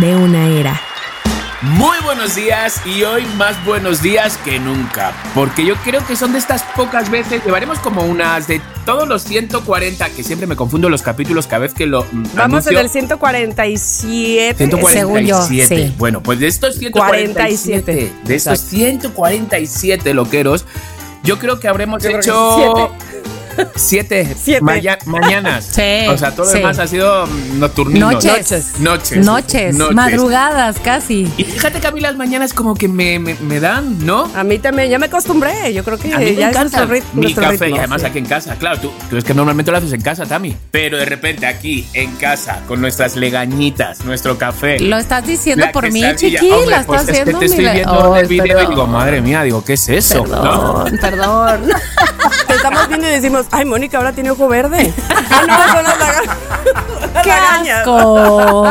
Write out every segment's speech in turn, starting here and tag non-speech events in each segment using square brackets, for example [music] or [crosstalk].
de una era. Muy buenos días y hoy más buenos días que nunca, porque yo creo que son de estas pocas veces, llevaremos como unas de todos los 140, que siempre me confundo los capítulos cada vez que lo Vamos anuncio. en el 147, 147. según yo. Sí. Bueno, pues de estos 147, 47. de estos Exacto. 147 loqueros, yo creo que habremos Yo creo que hecho siete, Siete. mañanas. Sí, O sea, todo lo sí. demás ha sido nocturninos. Noches. Noches. Noches, Noches. madrugadas casi. Y fíjate que a mí las mañanas como que me, me, me dan, ¿no? A mí también, ya me acostumbré. Yo creo que A mí me ya es encanta nuestro rit- mi café ritmo, y además sí. aquí en casa. Claro, tú, tú es que normalmente lo haces en casa, Tami. Pero de repente aquí en casa con nuestras legañitas, nuestro café. Lo estás diciendo por mí, chiqui. Hombre, Lo pues estás es que haciendo te estoy viendo en el video y digo, madre mía, digo, ¿qué es eso? ¿No? Perdón, perdón. [laughs] Te estamos viendo y decimos, ay, Mónica ahora tiene ojo verde. [laughs] ah, no, son las [laughs] [laughs] ¡Qué asco!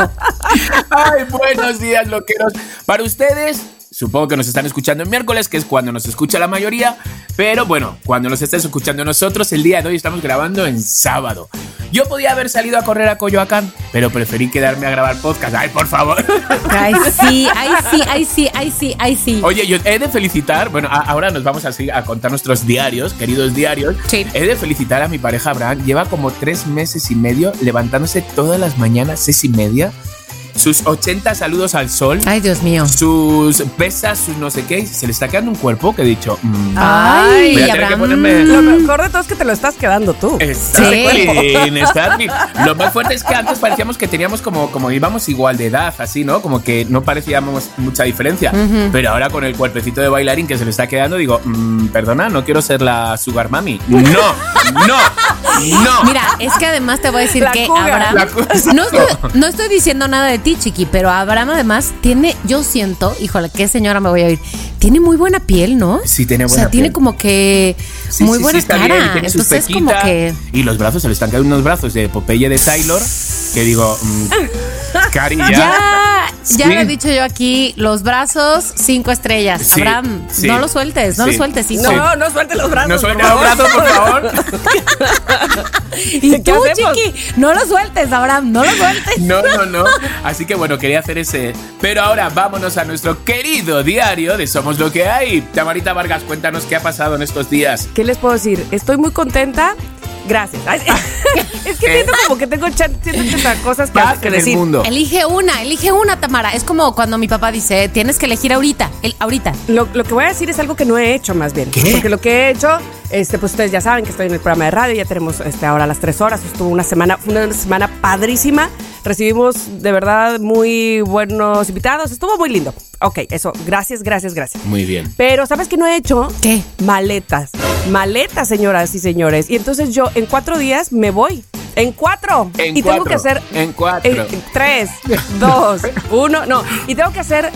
Ay, buenos días, loqueros. Para ustedes, supongo que nos están escuchando en miércoles, que es cuando nos escucha la mayoría. Pero bueno, cuando nos estés escuchando nosotros, el día de hoy estamos grabando en sábado. Yo podía haber salido a correr a Coyoacán, pero preferí quedarme a grabar podcast. Ay, por favor. Ay, sí, [laughs] ay, sí, ay, sí, ay, sí, ay, sí. Oye, yo he de felicitar, bueno, a- ahora nos vamos así a contar nuestros diarios, queridos diarios. Sí. He de felicitar a mi pareja Abraham. Lleva como tres meses y medio levantándose todas las mañanas, seis y media. Sus 80 saludos al sol. Ay, Dios mío. sus pesas, sus no sé qué, se le está quedando un cuerpo que he dicho. mm, Ay, Voy a tener que ponerme- Lo mejor de todo es que te lo estás quedando tú. Está Sí. bien, está bien. Lo más fuerte es que antes parecíamos que teníamos como, como íbamos igual de edad, así, ¿no? Como que no parecíamos mucha diferencia. Pero ahora con el cuerpecito de bailarín que se le está quedando, digo, mm, perdona, no quiero ser la Sugar Mami. No, no, no. Mira, es que además te voy a decir La que cougar. Abraham. No estoy, no estoy diciendo nada de ti, chiqui, pero Abraham además tiene, yo siento, híjole, qué señora me voy a oír, tiene muy buena piel, ¿no? Sí, tiene O buena sea, tiene piel. como que Sí, muy sí, buena sí, bien, cara. tiene Entonces, como que. Y los brazos, se le están quedando unos brazos de Popeye de Taylor, que digo, mm, [laughs] Cari, ya. Ya, ya Sí. lo he dicho yo aquí, los brazos, cinco estrellas. Sí, Abraham, sí. no lo sueltes, no Sí. lo sueltes, hijo. No, no suelte los brazos. No suelte por los brazos, por favor. [laughs] Y ¿Qué tú, hacemos? chiqui, no lo sueltes, Abraham, no lo sueltes. No, no, no. Así que bueno, quería hacer ese. Pero ahora vámonos a nuestro querido diario de Somos lo que hay. Tamarita Vargas, cuéntanos qué ha pasado en estos días. ¿Qué les puedo decir? Estoy muy contenta. Gracias. Ay, [laughs] es que ¿Qué? siento como que tengo chan- siento tantas cosas que, que en el decir. mundo. Elige una, elige una, Tamara. Es como cuando mi papá dice, tienes que elegir ahorita, el, ahorita. Lo, lo que voy a decir es algo que no he hecho más bien. ¿Qué? Porque lo que he hecho, este, pues ustedes ya saben que estoy en el programa de radio, ya tenemos este, ahora las tres horas. Estuvo una semana, fue una semana padrísima. Recibimos de verdad muy buenos invitados. Estuvo muy lindo. Ok, eso, gracias, gracias, gracias. Muy bien. Pero, ¿sabes qué no he hecho? ¿Qué? Maletas. Maletas, señoras y señores. Y entonces yo en cuatro días me voy. En cuatro. En y tengo cuatro. que hacer. En cuatro. eh, tres, dos, uno. No. Y tengo que hacer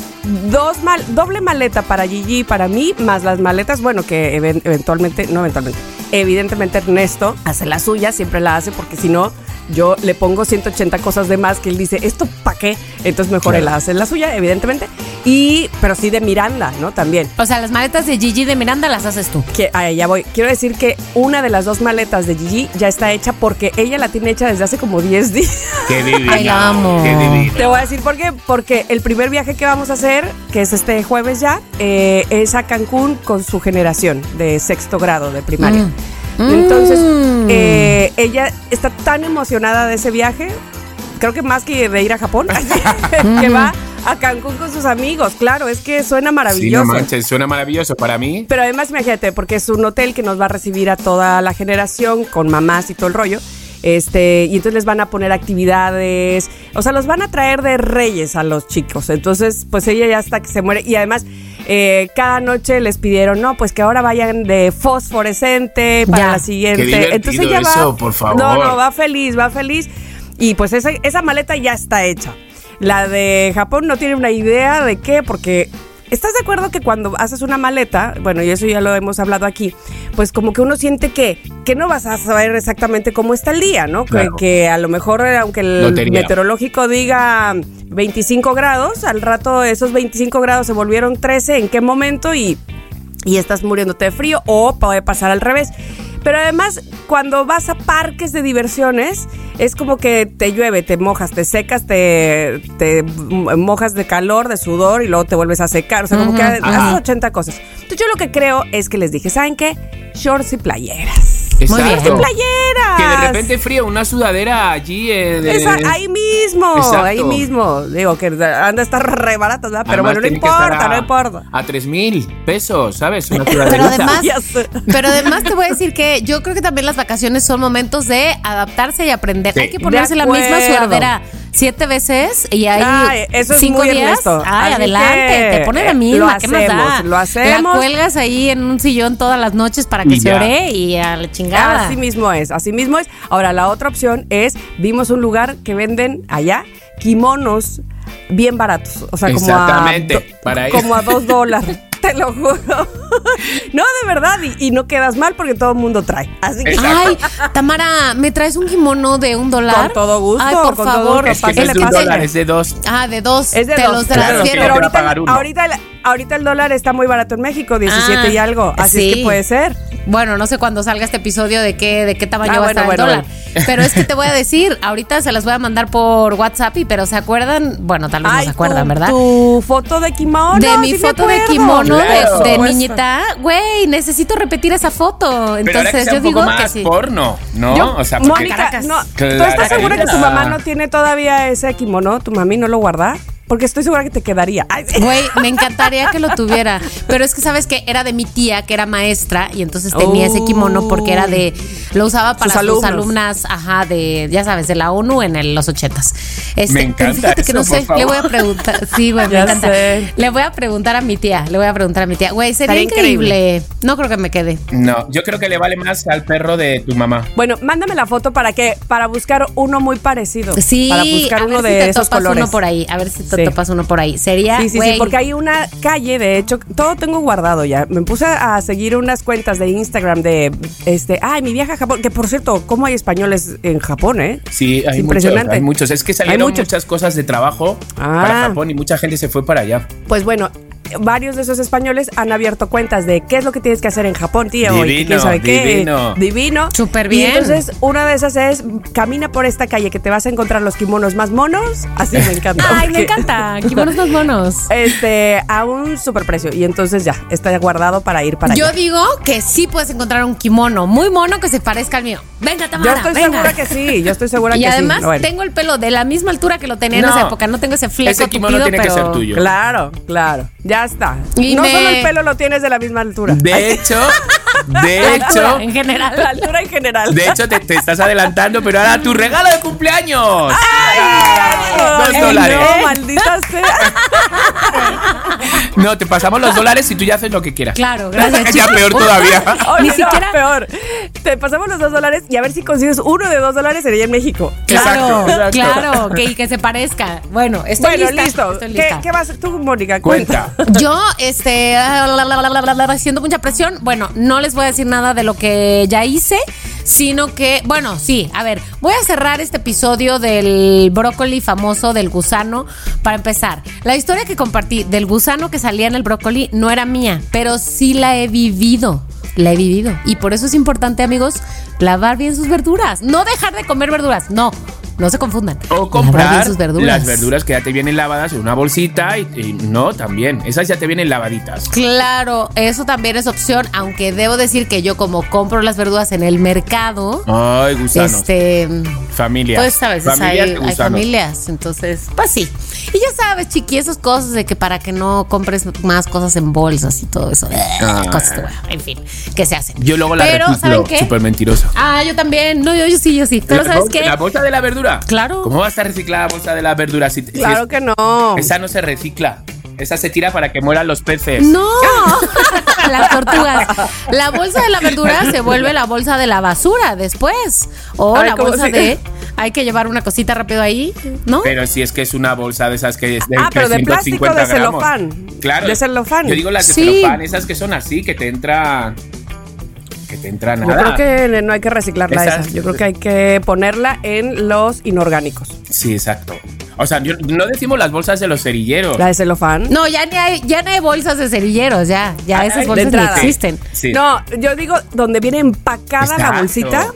dos mal, doble maleta para Gigi, para mí, más las maletas, bueno, que even- eventualmente, no eventualmente. Evidentemente Ernesto hace la suya, siempre la hace, porque si no, yo le pongo 180 cosas de más que él dice, ¿esto para qué? Entonces mejor Claro. él hace la suya, evidentemente. Y, pero sí de Miranda, ¿no? También. O sea, las maletas de Gigi de Miranda las haces tú. Que, ah, ya voy. Quiero decir que una de las dos maletas de Gigi ya está hecha porque ella la tiene hecha desde hace como 10 días. Qué divina. [laughs] Ay, la amo. Qué divina. Te voy a decir por qué. Porque el primer viaje que vamos a hacer, que es este jueves ya, eh, es a Cancún con su generación de sexto grado de primaria. Mm. Entonces, Mm. eh, ella está tan emocionada de ese viaje, creo que más que de ir a Japón, [laughs] que va a Cancún con sus amigos. Claro, es que suena Sí, no maravilloso. manches, suena maravilloso para mí. Pero además, imagínate, porque es un hotel que nos va a recibir a toda la generación con mamás y todo el rollo. Este, y entonces les van a poner actividades, o sea, los van a traer de reyes a los chicos. Entonces, pues ella ya hasta que se muere. Y además, eh, cada noche les pidieron, no, pues que ahora vayan de fosforescente para Ya. la siguiente. Qué entonces ella va. eso, por favor. No, no, va feliz, va feliz. Y pues esa, esa maleta ya está hecha. La de Japón no tiene una idea de qué, porque ¿estás de acuerdo que cuando haces una maleta, bueno, y eso ya lo hemos hablado aquí, pues como que uno siente que, que no vas a saber exactamente cómo está el día, ¿no? Que- Claro. Que, a lo mejor, eh, aunque el meteorológico diga 25 grados, al rato esos 25 grados se volvieron 13, ¿en qué momento? Y y estás muriéndote de frío o puede pasar al revés. Pero además, cuando vas a parques de diversiones, es como que te llueve, te mojas, te secas, te, te mojas de calor, de sudor y luego te vuelves a secar. O sea, como que haces Ajá. 80 cosas. Entonces yo lo que creo es que les dije, ¿saben qué? Shorts y playeras. Muy bien. Exacto. ¡Playeras! Que de repente frío, una sudadera allí. eh, de- Esa- ahí mismo, Exacto. ahí mismo. Digo que anda a estar re baratas, ¿verdad? Pero Además, bueno, no importa, a- no importa. A tres mil pesos, ¿sabes? Una Pero además, [laughs] pero además te voy a decir que yo creo que también las vacaciones son momentos de adaptarse y aprender. Sí. Hay que ponerse la misma sudadera siete veces y ahí Ay, eso es cinco muy días. Ernesto. Ay, Así adelante, que, te pones la eh, misma, lo ¿qué más da? hacemos, lo hacemos. La cuelgas ahí en un sillón todas las noches para que Y se ya. ore y a la chingada. Así mismo es, así mismo es. Ahora, la otra opción es, vimos un lugar que venden allá kimonos bien baratos. O sea, como a, Exactamente, do- para como a dos dólares. [laughs] Te lo juro. [laughs] No, de verdad. Y, y no quedas mal porque todo el mundo trae. Así que. Ay, [laughs] Tamara, ¿me traes un kimono de un dólar? Con todo gusto, Ay, por con todo favor. gusto. Es que no es de un dólar, es de dos. Ah, de dos. Es de Te dos. los transfiero. pero ahorita, ahorita, el- ahorita el dólar está muy barato en México, 17 Ah, y algo. Así es que puede ser. Bueno, no sé cuándo salga este episodio de qué, de qué tamaño Ah, va a estar bueno, el dólar. Pero es que te voy a [laughs] decir, ahorita se las voy a mandar por WhatsApp, y pero ¿se acuerdan? Bueno, tal vez no se acuerdan, tu- ¿verdad? Tu foto de kimono. de mi sí foto de kimono de- Claro. de, Por niñita, güey, necesito repetir esa foto. Pero ahora que Entonces sea yo un poco digo más que sí. porno, ¿no? Yo- o sea, porque- Mónica, Caracas. no, ¿tú estás segura que tu mamá no tiene todavía ese kimono? ¿Tu mami no lo guarda? Porque estoy segura que te quedaría. Güey, me encantaría que lo tuviera. Pero es que sabes que era de mi tía, que era maestra, y entonces tenía ese kimono porque era de. Lo usaba para Sus alumnas, ajá, de, ya sabes, de la ONU en el- los ochentas. Este, Me encanta fíjate que eso, no sé, le voy a preguntar. Sí, güey, me encanta. sé. Le voy a preguntar a mi tía, le voy a preguntar a mi tía. Güey, sería increíble. No creo que me quede. No, yo creo que le vale más al perro de tu mamá. Bueno, mándame la foto para que para buscar uno muy parecido. Sí, para buscar a uno ver de esos colores. uno por ahí. A ver si te Sí. topas uno por ahí. Sería. Sí, sí, sí, porque hay una calle, de hecho, todo tengo guardado ya. Me puse a seguir unas cuentas de Instagram de este, ay, mi viaje a Japón, que por cierto, ¿cómo hay españoles en Japón, eh? Sí, hay muchos, impresionante. hay muchos. Es que salieron muchas cosas de trabajo Ah. para Japón y mucha gente se fue para allá. Pues bueno, varios de esos españoles han abierto cuentas de qué es lo que tienes que hacer en Japón, tío. y Divino, quién sabe qué. divino. Divino. Súper Y bien. entonces, una de esas es camina por esta calle que te vas a encontrar los kimonos más monos. Así me encanta. Ay, me encanta. [laughs] Kimonos más monos. Este, a un superprecio. Y entonces ya, está guardado para ir para Yo allá. digo que sí puedes encontrar un kimono muy mono que se parezca al mío. Venga, Yo Tamara, estoy venga. segura que sí, yo estoy segura [laughs] y que además sí. Bueno, tengo el pelo de la misma altura que lo tenía en esa época. No tengo ese fleco ese kimono tupido, tiene que ser tuyo. Claro, claro. Ya está. Y no me- solo el pelo lo tienes de la misma altura. De hecho, [laughs] de hecho, altura, en general. La altura en general. de hecho te, te estás adelantando, pero ahora tu regalo de cumpleaños. Ay, Dos dólares. No, maldita sea. No, te pasamos los dólares y tú ya haces lo que quieras. Claro, gracias. [laughs] ya peor todavía. [laughs] Oye, Ni no, siquiera- peor. Te pasamos los dos dólares y a ver si consigues uno de dos dólares sería en México. Claro, Exacto, exacto. claro, que, y que se parezca. Bueno, estoy bueno, lista. listo. Estoy ¿Qué, lista. qué vas tú, Mónica? Cuenta. Yo, este, [laughs] haciendo mucha presión, bueno, no les voy a decir nada de lo que ya hice, sino que, bueno, sí, a ver, voy a cerrar este episodio del brócoli famoso del gusano para empezar. La historia que compartí del gusano que salía en el brócoli no era mía, pero sí la he vivido. La he vivido. Y por eso es importante, amigos, lavar bien sus verduras. No dejar de comer verduras. No, no se confundan. O comprar sus verduras. las verduras que ya te vienen lavadas en una bolsita y, y no, también. Esas ya te vienen lavaditas. Claro, eso también es opción, aunque debo decir que yo como compro las verduras en el mercado, Ay, gusanos. este, Familias. pues a veces Familias hay, familias, entonces, pues sí. Y ya sabes, chiqui, esas cosas de que para que no compres más cosas en bolsas y todo eso, eh, Ah. cosas, de- en fin, que se hacen. Yo luego la Pero, ¿saben reciclo. qué? Súper mentirosa. Ah, yo también, no, yo, yo sí, yo sí, pero La ¿sabes qué? ¿La bolsa de la verdura? Claro. ¿Cómo va a estar reciclada la bolsa de la verdura? Si, si Claro es- que no. Esa no se recicla. Esa se tira para que mueran los peces. No, [laughs] las tortugas. La bolsa de la verdura se vuelve la bolsa de la basura después. O Ay, la ¿cómo bolsa se- de. [laughs] [laughs] hay que llevar una cosita rápido ahí, ¿no? Pero si es que es una bolsa de esas que es de Ah, pero de plástico 350 de gramos. celofán. Claro. De celofán. Yo digo las de Sí. celofán, esas que son así, que te entra. Que te entra Yo nada. creo que no hay que reciclarla Esas- esa. Yo creo que hay que ponerla en los inorgánicos. Sí, exacto. O sea, yo- no decimos las bolsas de los cerilleros. La de celofán. No, ya ni hay, ya no hay bolsas de cerilleros, ya. Ya Ay, esas bolsas entrada. existen. Sí. No, yo digo donde viene empacada la bolsita,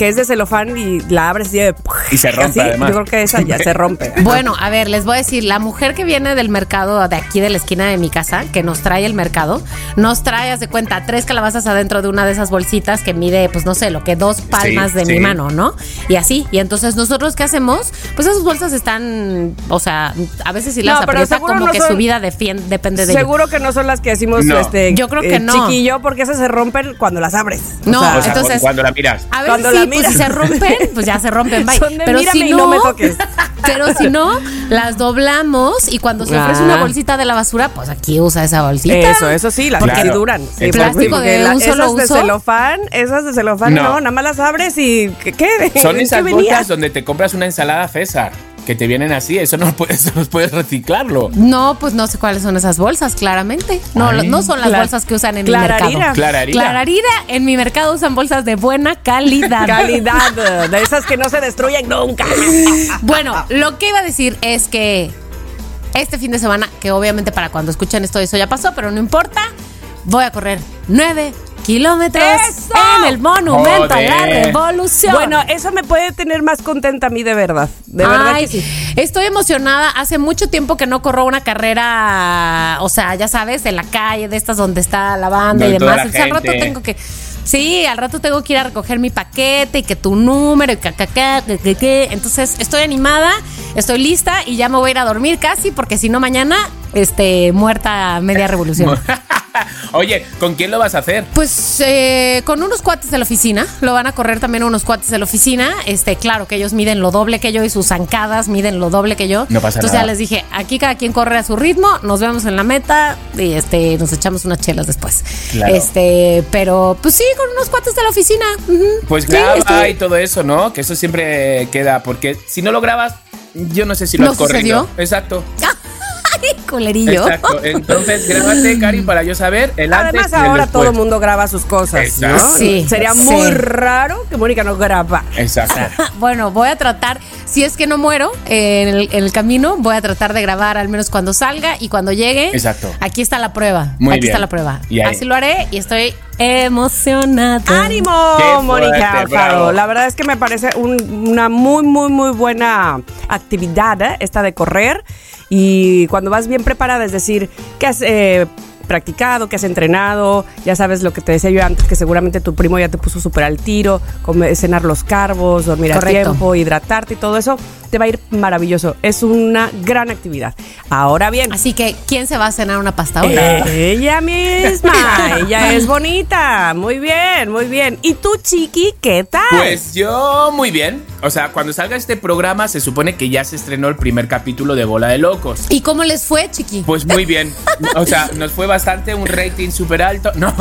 que es de celofán y la abres y, de- Y se rompe, así, además. Yo creo que esa ya se rompe. [laughs] Bueno, a ver, les voy a decir, la mujer que viene del mercado de aquí de la esquina de mi casa, que nos trae el mercado, nos trae, haz de cuenta, tres calabazas adentro de una de esas bolsitas que mide, pues no sé, lo que dos palmas Sí, de sí. mi mano, ¿no? Y así, y entonces nosotros, ¿qué hacemos? Pues esas bolsas están, o sea, a veces sí las No, aprieta como no que son- su vida depende de ello. Seguro que no son las que decimos No. este Yo creo que eh, no. chiquillo, porque esas se rompen cuando las abres. No, O sea, entonces- cu- cuando la miras. A ver, Cuando sí, la pues si se rompen, pues ya se rompen, bye. Son de pero mírame si y no, no me toques. [laughs] Pero si no, las doblamos y cuando se ofrece Ah. una bolsita de la basura, pues aquí usa esa bolsita. Eso, eso sí, las Claro. que duran. Sí, El plástico porque de un solo esas de uso. celofán, esas de celofán, no. No. nada más las abres y ¿qué? Son [laughs] ¿Qué esas bolsas donde te compras una ensalada César, que te vienen así. Eso no puedes, [laughs] no puedes reciclarlo. No, pues no sé cuáles son esas bolsas, claramente. No, Ay. no son las bolsas que usan en mi Clararira. mercado. Clararira. Clararira, en mi mercado usan bolsas de buena calidad. [laughs] Calidad, de esas que no se destruyen nunca. [laughs] Bueno, lo que iba a decir es que este fin de semana, que obviamente para cuando escuchen esto eso ya pasó, pero no importa, voy a correr nueve kilómetros ¡Eso! en el monumento a la Joder. revolución. Bueno, eso me puede tener más contenta a mí de verdad. De verdad Ay, que sí. Estoy emocionada. Hace mucho tiempo que no corro una carrera, o sea, ya sabes, en la calle, de estas donde está la banda y demás. Entonces al rato tengo que. Sí, al rato tengo que ir a recoger mi paquete y que tu número y que, que, que, que, que, que. Entonces estoy animada, estoy lista y ya me voy a ir a dormir casi porque si no mañana, este, muerta media revolución. [laughs] Oye, ¿con quién lo vas a hacer? Pues eh, con unos cuates de la oficina, lo van a correr también unos cuates de la oficina. Este, claro que ellos miden lo doble que yo y sus zancadas miden lo doble que yo. No pasa Entonces nada. ya les dije, aquí cada quien corre a su ritmo, nos vemos en la meta y este, nos echamos unas chelas después. Claro. Este, pero pues sí, con unos cuates de la oficina. Pues Sí, graba estoy- y todo eso, ¿no? Que eso siempre queda, porque si no lo grabas, yo no sé si lo ¿No has corrido. sucedió? Exacto. [laughs] Exacto. Entonces, grábate, Cari, [laughs] para yo saber el antes Además, ahora después. todo el mundo graba sus cosas, Exacto. ¿no? Sí, Sería sí. muy raro que Mónica no graba. Exacto. [laughs] Bueno, voy a tratar, si es que no muero en, el, en el camino, voy a tratar de grabar al menos cuando salga y cuando llegue. Exacto. Aquí está la prueba. Muy aquí bien. está la prueba. Y. Así lo haré y estoy emocionada. ¡Ánimo, Mónica. La verdad es que me parece un- una muy, muy, muy buena actividad ¿eh? esta de correr. Y cuando vas bien preparada, es decir, que has eh, practicado, que has entrenado, ya sabes lo que te decía yo antes, que seguramente tu primo ya te puso súper al tiro, comer, cenar los carbos, dormir Correcto. a tiempo, hidratarte y todo eso, te va a ir maravilloso. Es una gran actividad. Ahora bien, Así que, ¿quién se va a cenar una pasta ahora? ella misma, ella es bonita. Muy bien, muy bien. ¿Y tú, Chiqui, qué tal? Pues yo muy bien. O sea, cuando salga este programa se supone que ya se estrenó el primer capítulo de Bola de Locos. ¿Y cómo les fue, chiqui? Pues muy bien. O sea, nos fue bastante un rating súper alto. No,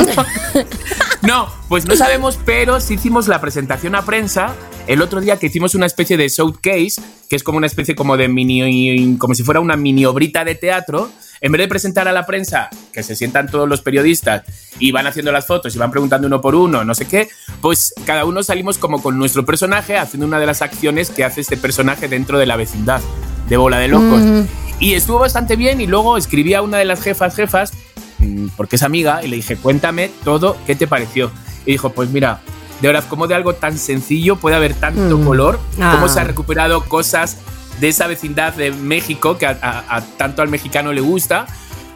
no, pues no sabemos, pero sí hicimos la presentación a prensa el otro día que hicimos una especie de showcase, que es como una especie como de mini, como si fuera una mini obrita de teatro. En vez de presentar a la prensa, que se sientan todos los periodistas y van haciendo las fotos y van preguntando uno por uno, no sé qué, pues cada uno salimos como con nuestro personaje haciendo una de las acciones que hace este personaje dentro de la vecindad de Bola de Locos. Y estuvo bastante bien y luego escribí a una de las jefas jefas, mm, porque es amiga, y le dije, cuéntame todo, ¿qué te pareció? Y dijo, pues mira, de verdad, como de algo tan sencillo puede haber tanto Mm. color, Ah. cómo se han recuperado cosas de esa vecindad de México que a, a- a tanto al mexicano le gusta.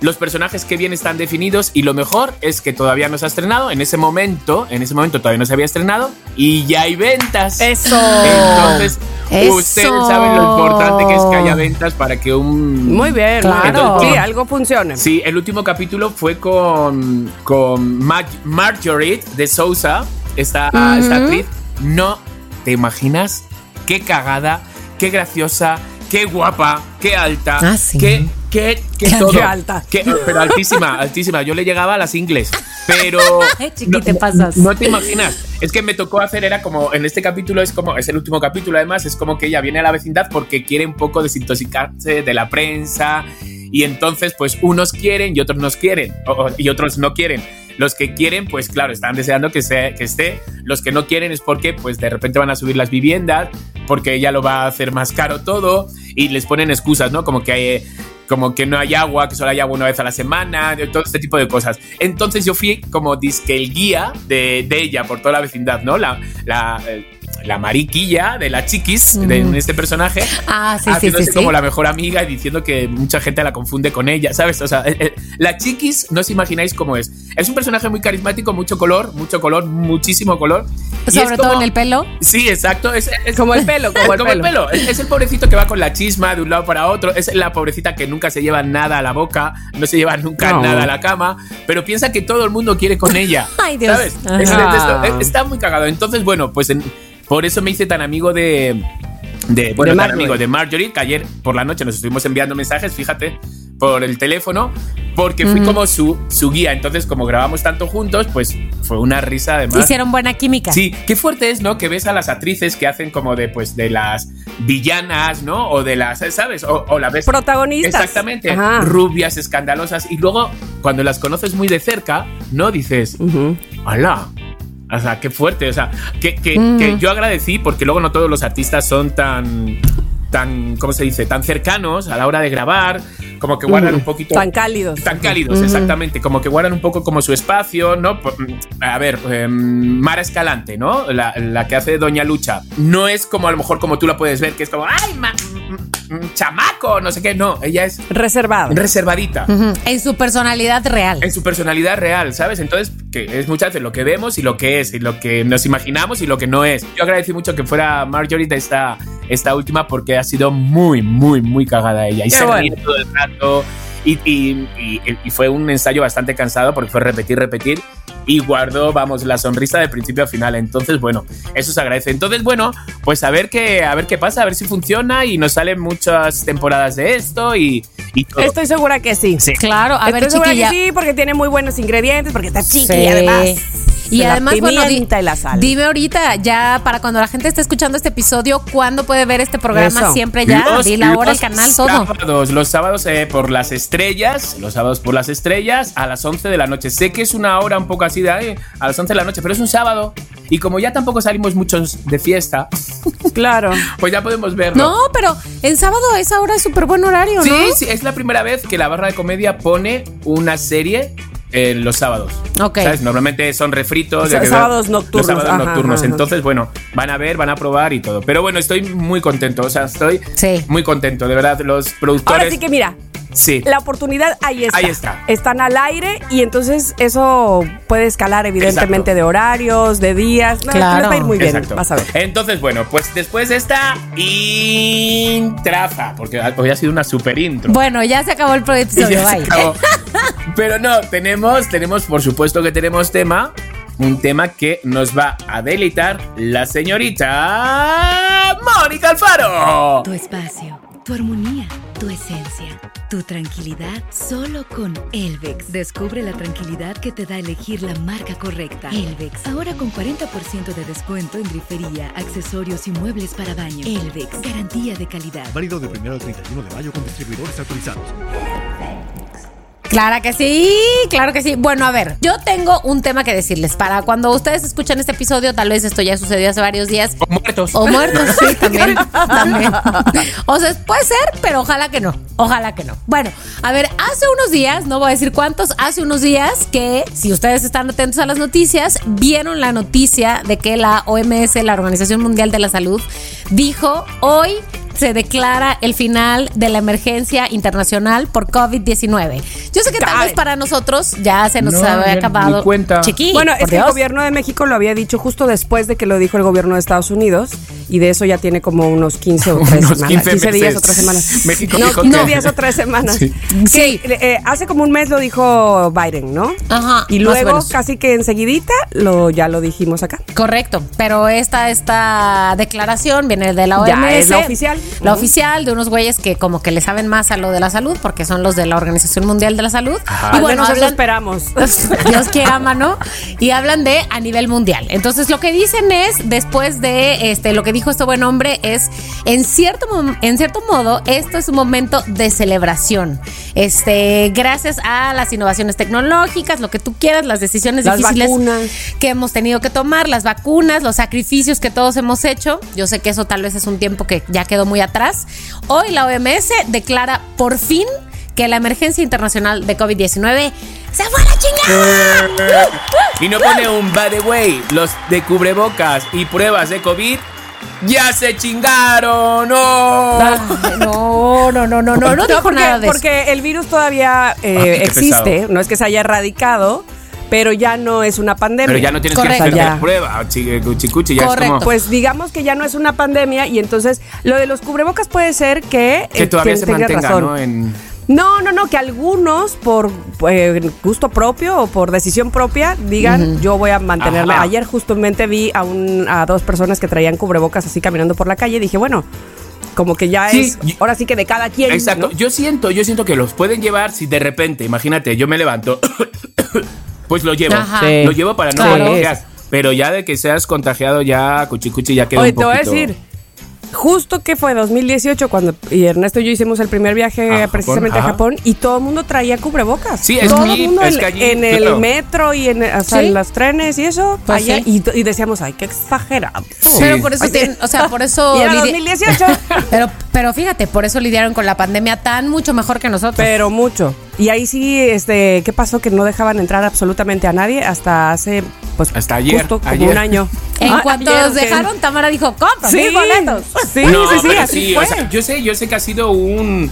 Los personajes que bien están definidos y lo mejor es que todavía no se ha estrenado. En ese momento, en ese momento todavía no se había estrenado y ya hay ventas. Eso. Entonces, Eso. ustedes saben lo importante que es que haya ventas para que un Muy bien, Claro. Entonces, sí, algo funcione. Sí, el último capítulo fue con, con Mar- Marjorie de Sousa, esta, esta actriz. No te imaginas qué cagada, qué graciosa, qué guapa, qué alta, Ah, sí. qué, que Qué todo. alta. Que- pero altísima, altísima. Yo le llegaba a las ingles. Pero. [laughs] Chiqui, te pasas. No te imaginas. Es que me tocó hacer, era como, en este capítulo es como, es el último capítulo además, es como que ella viene a la vecindad porque quiere un poco desintoxicarse de la prensa. Y entonces, pues unos quieren y otros no quieren. o- y otros no quieren. Los que quieren, pues claro, están deseando que, sea, que esté. Los que no quieren es porque, pues de repente van a subir las viviendas, porque ella lo va a hacer más caro todo y les ponen excusas, ¿no? Como que hay, como que no hay agua, que solo hay agua una vez a la semana, todo este tipo de cosas. Entonces yo fui como disque el guía de, de ella por toda la vecindad, ¿no? La, la, eh, la mariquilla de la chiquis, de en este personaje, Ah, sí, sí, haciéndose sí, sí. como la mejor amiga y diciendo que mucha gente la confunde con ella, ¿sabes? O sea, eh, eh, la chiquis, no os imagináis cómo es. Es un personaje muy carismático, mucho color, mucho color, muchísimo color. Sobre es todo como- en el pelo. Sí, exacto. Es, es- Como el pelo, como [laughs] el como el pelo. Es, es el pobrecito que va con la chisma de un lado para otro. Es la pobrecita que nunca se lleva nada a la boca, no se lleva nunca No. nada a la cama, pero piensa que todo el mundo quiere con ella. [laughs] Ay, Dios. ¿Sabes? Ajá. Es- es- es- está muy cagado. Entonces, bueno, pues en- por eso me hice tan amigo de. De, bueno, De tan Marjorie. amigo de Marjorie, que ayer por la noche nos estuvimos enviando mensajes, fíjate, por el teléfono, porque fui como su, su guía. Entonces, como grabamos tanto juntos, pues fue una risa además. Hicieron buena química. Sí, qué fuerte es, ¿no? Que ves a las actrices que hacen como de, pues, de las villanas, ¿no? O de las, ¿sabes? O, o la ves. Protagonistas. Exactamente. Ajá. Rubias, escandalosas. Y luego, cuando las conoces muy de cerca, ¿no? Dices. ¡hala! O sea, qué fuerte. O sea, que, que- Mm. que yo agradecí porque luego no todos los artistas son tan. tan, ¿cómo se dice? Tan cercanos a la hora de grabar, como que guardan un poquito. Tan cálidos. Tan cálidos, exactamente. Como que guardan un poco como su espacio, ¿no? Por- A ver, eh, Mara Escalante, ¿no? La, la que hace Doña Lucha. No es como a lo mejor como tú la puedes ver, que es como, ¡ay, ma- mm, mm, chamaco! No sé qué. No, ella es Reservado. reservadita. En su personalidad real. En su personalidad real, ¿sabes? Entonces, que es muchas veces lo que vemos y lo que es, y lo que nos imaginamos y lo que no es. Yo agradecí mucho que fuera Marjorie de esta, esta última porque ha sido muy, muy, muy cagada ella. Y Qué se bueno. ríe todo el rato. Y, y- y- y fue un ensayo bastante cansado porque fue repetir, repetir. Y guardó, vamos, la sonrisa de principio a final. Entonces, bueno, eso se agradece. Entonces, bueno, pues a ver qué, a ver qué pasa, a ver si funciona y nos salen muchas temporadas de esto y, y todo. Estoy segura que sí. Sí. Claro, a Estoy ver, segura chiquilla. que sí, porque tiene muy buenos ingredientes, porque está chiqui Sí. además. Y la además, bueno, y la sal. dime ahorita, ya para cuando la gente esté escuchando este episodio, ¿cuándo puede ver este programa? Eso. Siempre ya, Los- di la hora, el canal, todo. Sábados, los sábados eh, por las estrellas, los sábados por las estrellas a las 11 de la noche. Sé que es una hora un poco así de "Ay, a las 11 de la noche, pero es un sábado. Y como ya tampoco salimos muchos de fiesta, [laughs] Claro. pues ya podemos verlo. No, pero en sábado a esa hora es súper buen horario, Sí, ¿no? sí, es la primera vez que la barra de comedia pone una serie en los sábados. Ok. ¿Sabes? Normalmente son refritos. O sea, sábados nocturnos. Los sábados Ajá, nocturnos. ajá, ajá. Entonces, bueno, van a ver, van a probar y todo. Pero bueno, estoy muy contento. O sea, estoy Sí. muy contento. De verdad, los productores. Ahora sí que mira, Sí. la oportunidad ahí está. Ahí está. Están al aire y entonces eso puede escalar evidentemente Exacto. de horarios, de días. Claro. les va a ir muy bien, Exacto. vas a ver. Entonces, bueno, pues después de esta intraza, porque hoy ha sido una super intro. Bueno, ya se acabó el episodio, [laughs] Ya se bye. acabó. [laughs] Pero no, tenemos, tenemos, por supuesto que tenemos tema. Un tema que nos va a deleitar la señorita Mónica Alfaro. Tu espacio, tu armonía, tu esencia, tu tranquilidad solo con Elvex. Descubre la tranquilidad que te da elegir la marca correcta. Elvex, ahora con 40% de descuento en grifería, accesorios y muebles para baño. Elvex, garantía de calidad. Válido del 1 al 31 de mayo con distribuidores autorizados. Claro que sí, claro que sí. Bueno, a ver, yo tengo un tema que decirles. Para cuando ustedes escuchan este episodio, tal vez esto ya sucedió hace varios días. O muertos. O muertos, sí, [laughs] también, también. O sea, puede ser, pero ojalá que no. Ojalá que no. Bueno, a ver, hace unos días, no voy a decir cuántos, hace unos días que, si ustedes están atentos a las noticias, vieron la noticia de que la OMS, la Organización Mundial de la Salud, dijo hoy se declara el final de la emergencia internacional por COVID-19. Yo sé que tal vez para nosotros ya se nos No, había acabado. cuenta. Chiqui, Bueno, es que el gobierno de México lo había dicho justo después de que lo dijo el gobierno de Estados Unidos y de eso ya tiene como unos 15 o [laughs] 3 Unos semanas. 15 15 días o 3 semanas. [laughs] México no, dijo 15 que- días o 3 semanas. Sí. Sí. Que, eh, hace como un mes lo dijo Biden, ¿no? Ajá, Y luego, casi que enseguidita, lo, ya lo dijimos acá. Correcto, pero esta, esta declaración viene de la OMS. Ya es la oficial. La oficial, de unos güeyes que como que le saben más a lo de la salud, porque son los de la Organización Mundial de la Salud. Al menos eso esperamos. [laughs] Dios quiera, mano. Y hablan de a nivel mundial. Entonces, lo que dicen es, después de este, lo que dijo este buen hombre, es en cierto, en cierto modo, esto es un momento de celebración. Este, gracias a las innovaciones tecnológicas, lo que tú quieras, las decisiones Las difíciles vacunas. que hemos tenido que tomar, las vacunas, los sacrificios que todos hemos hecho. Yo sé que eso tal vez es un tiempo que ya quedó muy atrás. Hoy la OMS declara por fin que la emergencia internacional de COVID-19 se fue a la chingada. Y no pone un by the way, los de cubrebocas y pruebas de COVID ya se chingaron. ¡No! No, no, no, no, no, no, No, dijo porque, nada de eso. porque el virus todavía eh, Ay, qué existe, pesado. no es que se haya erradicado, pero ya no es una pandemia. Pero ya no tienes Correcto. que hacer Ya. prueba, chi- cuchicuchi, ya Correcto. es como... Pues digamos que ya no es una pandemia y entonces lo de los cubrebocas puede ser que, que eh, todavía se mantenga, razón. ¿no? En... No, no, no, que algunos por eh, gusto propio o por decisión propia digan yo voy a mantenerlo. Ajá. Ayer justamente vi a, un, a dos personas que traían cubrebocas así caminando por la calle y dije, bueno, como que ya Sí, es, ahora sí que de cada quien. Exacto. ¿no? Yo siento, yo siento que los pueden llevar si de repente, imagínate, yo me levanto, [coughs] pues lo llevo. Ajá. Sí. Lo llevo para no Claro. contagiar. Pero ya de que seas contagiado ya, cuchicuchi, ya queda Oye, un te voy a poquito- decir, justo que fue 2018 cuando y Ernesto y yo hicimos el primer viaje A Japón, precisamente a. Japón y todo el mundo traía cubrebocas. Sí, es todo el mundo es en, que allí, en claro. el metro y en, o sea, Sí. en los trenes y eso, Pues allá, sí. y, y decíamos, ay, qué exagerado. Pero por eso, tienen- o sea, por eso [laughs] Y era lidia- [laughs] 2018. Pero, pero fíjate, por eso lidiaron con la pandemia tan mucho mejor que nosotros. Pero mucho. Y ahí sí, este, ¿qué pasó? Que no dejaban entrar absolutamente a nadie hasta hace, pues, Hasta ayer, justo como ayer. un año. en Ah, cuanto ayer, nos que- dejaron, Tamara dijo, compra, Sí, mil boletos. sí, no, sí, sí, así sí, fue. o sea, yo sé, yo sé que ha sido un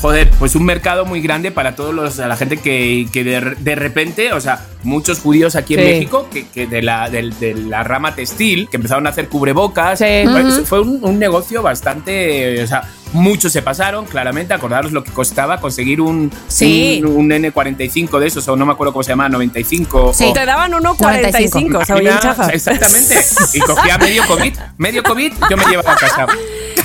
joder, pues un mercado muy grande para todos los, a la gente que, que de, de repente, o sea, muchos judíos aquí en Sí. México, que, que de, la, del- de la rama textil, que empezaron a hacer cubrebocas, Sí. fue un, un negocio bastante, o sea, muchos se pasaron, claramente, acordaros lo que costaba conseguir un, Sí. un, un N45 de esos, o no me acuerdo cómo se llama, 95. Sí. o- Te daban uno 45, o sea, Imagina- oye, chafa. Exactamente. Y [laughs] cogía medio COVID. Medio COVID, yo me llevaba a casa.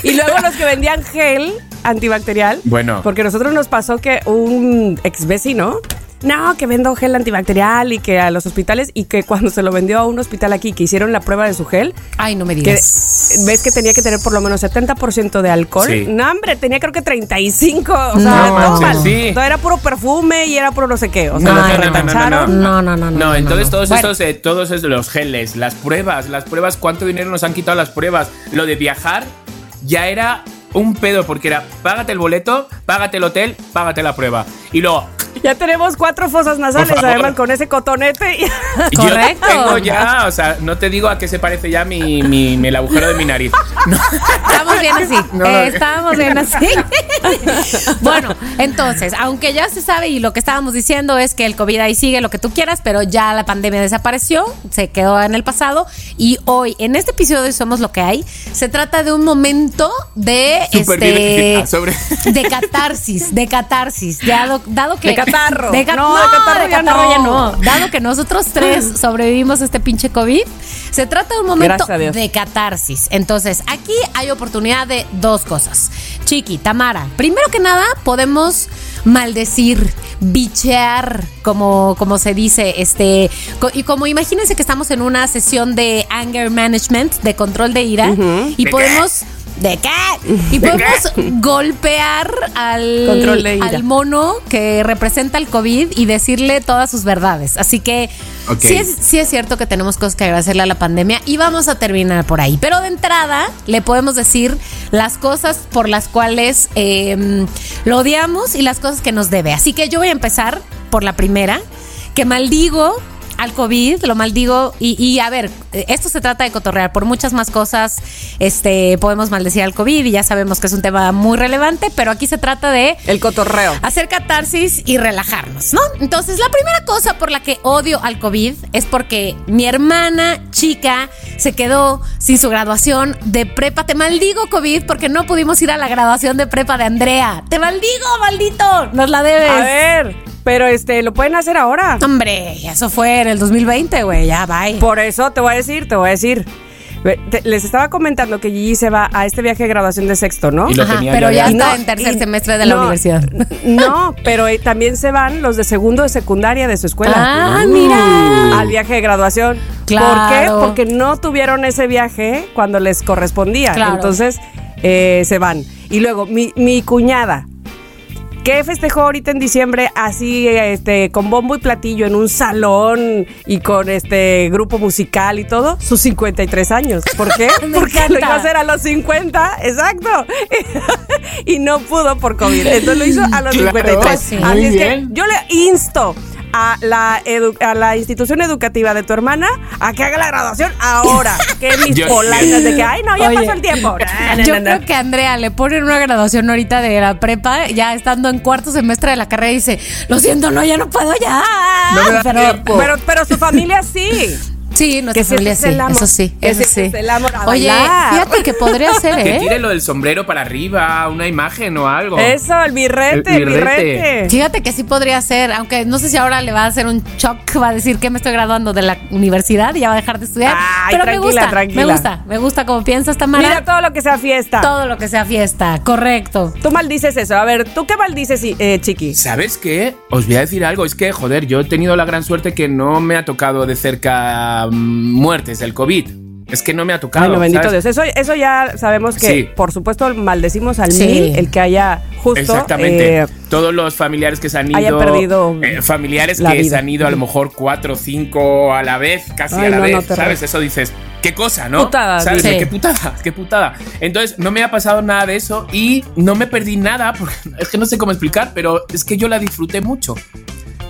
Y luego los que vendían gel antibacterial. Bueno. Porque a nosotros nos pasó que un ex vecino. No, que vendo gel antibacterial y que a los hospitales y que cuando se lo vendió a un hospital aquí que hicieron la prueba de su gel, Ay, no me que digas. ves que tenía que tener por lo menos 70% de alcohol. Sí. No, hombre, tenía creo que 35, o sea, No todo manches, mal. sí. Todo era puro perfume y era puro no sé qué, o sea, No, lo no, que no, no, no, retacharon. No, no, no, no. No, entonces todos Bueno. estos, eh, todos esos, los geles, las pruebas, las pruebas, ¿cuánto dinero nos han quitado las pruebas? Lo de viajar ya era un pedo porque era págate el boleto, págate el hotel, págate la prueba. Y luego, Ya tenemos cuatro fosas nasales, además con ese cotonete. [laughs] Correcto. yo tengo ya, o sea, no te digo a qué se parece ya mi, mi- mi- el agujero de mi nariz. [laughs] No. Estamos bien así. No, no. Eh, estamos bien así. [laughs] bueno, entonces, aunque ya se sabe y lo que estábamos diciendo es que el COVID ahí sigue, lo que tú quieras, pero ya la pandemia desapareció, se quedó en el pasado y hoy, en este episodio de Somos lo que hay, se trata de un momento de este sobre- de catarsis, de catarsis, dado, dado que De catarro. de ca- No, no, de catarro de ya catarro ya no. no. Dado que nosotros tres [laughs] sobrevivimos a este pinche COVID, se trata de un momento de catarsis. Entonces, aquí hay oportunidad de dos cosas. Chiqui, Tamara, primero que nada, podemos maldecir, bichear, como, como se dice, este, co- y como imagínense que estamos en una sesión de anger management, de control de ira, y ¿De podemos. ¿De qué? Y podemos [laughs] golpear al, al mono que representa el COVID y decirle todas sus verdades. Así que sí, es, sí es cierto que tenemos cosas que agradecerle a la pandemia y vamos a terminar por ahí. Pero de entrada le podemos decir las cosas por las cuales eh, lo odiamos y las cosas que nos debe. Así que yo voy a empezar por la primera, que maldigo al COVID, lo maldigo y, y, a ver, esto se trata de cotorrear por muchas más cosas, este podemos maldecir al COVID y ya sabemos que es un tema muy relevante, pero aquí se trata de El cotorreo. hacer catarsis y relajarnos, ¿no? Entonces, la primera cosa por la que odio al COVID es porque mi hermana chica se quedó sin su graduación de prepa. Te maldigo, COVID, porque no pudimos ir a la graduación de prepa de Andrea. Te maldigo, maldito. Nos la debes. A ver, pero este, lo pueden hacer ahora. Hombre, eso fue en el 2020, güey. Ya, bye. Por eso te voy a decir, te voy a decir. Te- les estaba comentando que Gigi se va a este viaje de graduación de sexto, ¿no? Y lo Ajá, tenía pero ya ya. está no, en tercer y- semestre de la no, universidad. [laughs] No, pero eh, también se van los de segundo de secundaria de su escuela. Ah, mira. Al viaje de graduación. Claro. ¿Por qué? Porque no tuvieron ese viaje cuando les correspondía. Claro. Entonces, eh, se van. Y luego, mi, mi cuñada, que festejó ahorita en diciembre así, este, con bombo y platillo en un salón y con este grupo musical y todo, sus 53 años. ¿Por qué? [laughs] Porque lo iba a hacer a los 50, exacto. [laughs] y no pudo por COVID. Entonces lo hizo a los Claro, 53. pues sí. Así Muy es que bien. yo le insto a la, edu- a la institución educativa de tu hermana a que haga la graduación ahora. [laughs] Que mis Yo- polainas de que, ay, no, ya Oye, pasó el tiempo. [laughs] Yo creo que a Andrea le ponen una graduación ahorita de la prepa, ya estando en cuarto semestre de la carrera, y dice, lo siento, no, ya no puedo ya. No me da pero. Pero, pero su familia sí. Sí, nuestra Que familia sí, es el amor. eso sí, Que eso sí, ese sí. es el amor a Oye, bailar. fíjate que podría ser, Que ¿eh? tire lo del sombrero para arriba, una imagen o algo. Eso, el birrete, El birrete. birrete. Fíjate que sí podría ser, aunque no sé si ahora le va a hacer un shock, va a decir que me estoy graduando de la universidad y ya va a dejar de estudiar. Ay, pero me tranquila, gusta, tranquila. me gusta, me gusta como piensas, Tamara. Mira todo lo que sea fiesta. todo lo que sea fiesta, correcto. Tú maldices eso. A ver, ¿tú qué maldices, eh, Chiqui? ¿Sabes qué? Os voy a decir algo. Es que, joder, yo he tenido la gran suerte que no me ha tocado de cerca muertes del COVID. Es que no me ha tocado. Ay, no, bendito ¿sabes? Dios. Eso, eso ya sabemos que, Sí. por supuesto, maldecimos al Sí. mil el que haya justo. Exactamente. eh, Todos los familiares que se han ido. hayan perdido eh, familiares la que vida. se han ido a lo mejor cuatro o cinco a la vez, casi Ay, a la no, no, vez. terror. ¿Sabes? Eso dices. Qué cosa, ¿no? Putada, ¿Sabes? sí. Qué putada, qué putada. Entonces, no me ha pasado nada de eso y no me perdí nada, porque [laughs] es que no sé cómo explicar, pero es que yo la disfruté mucho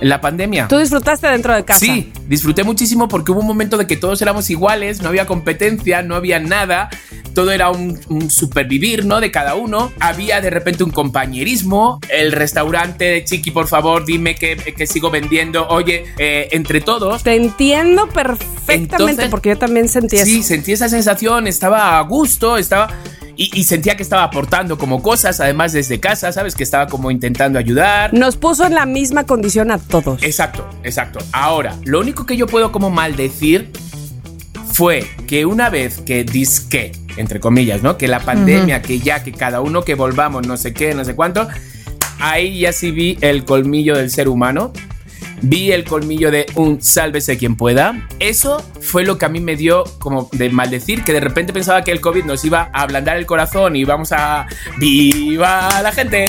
la pandemia. tú disfrutaste dentro de casa. Sí, disfruté muchísimo porque hubo un momento de que todos éramos iguales, no había competencia, no había nada, todo era un, un supervivir, ¿no? De cada uno. Había de repente un compañerismo, el restaurante de Chiqui, por favor, dime que, que sigo vendiendo, oye, eh, entre todos. Te entiendo perfectamente Entonces- porque yo también sentí Sí, eso. sentí esa sensación, estaba a gusto, estaba... Y, y sentía que estaba aportando como cosas, además desde casa, ¿sabes? Que estaba como intentando ayudar. Nos puso en la misma condición a todos. Exacto, exacto. Ahora, lo único que yo puedo como maldecir fue que una vez que disque, entre comillas, ¿no? Que la pandemia, que ya, que cada uno que volvamos, no sé qué, no sé cuánto, ahí ya sí vi el colmillo del ser humano. Vi el colmillo de un sálvese quien pueda. Eso fue lo que a mí me dio como de maldecir, que de repente pensaba que el COVID nos iba a ablandar el corazón y íbamos a... ¡Viva la gente!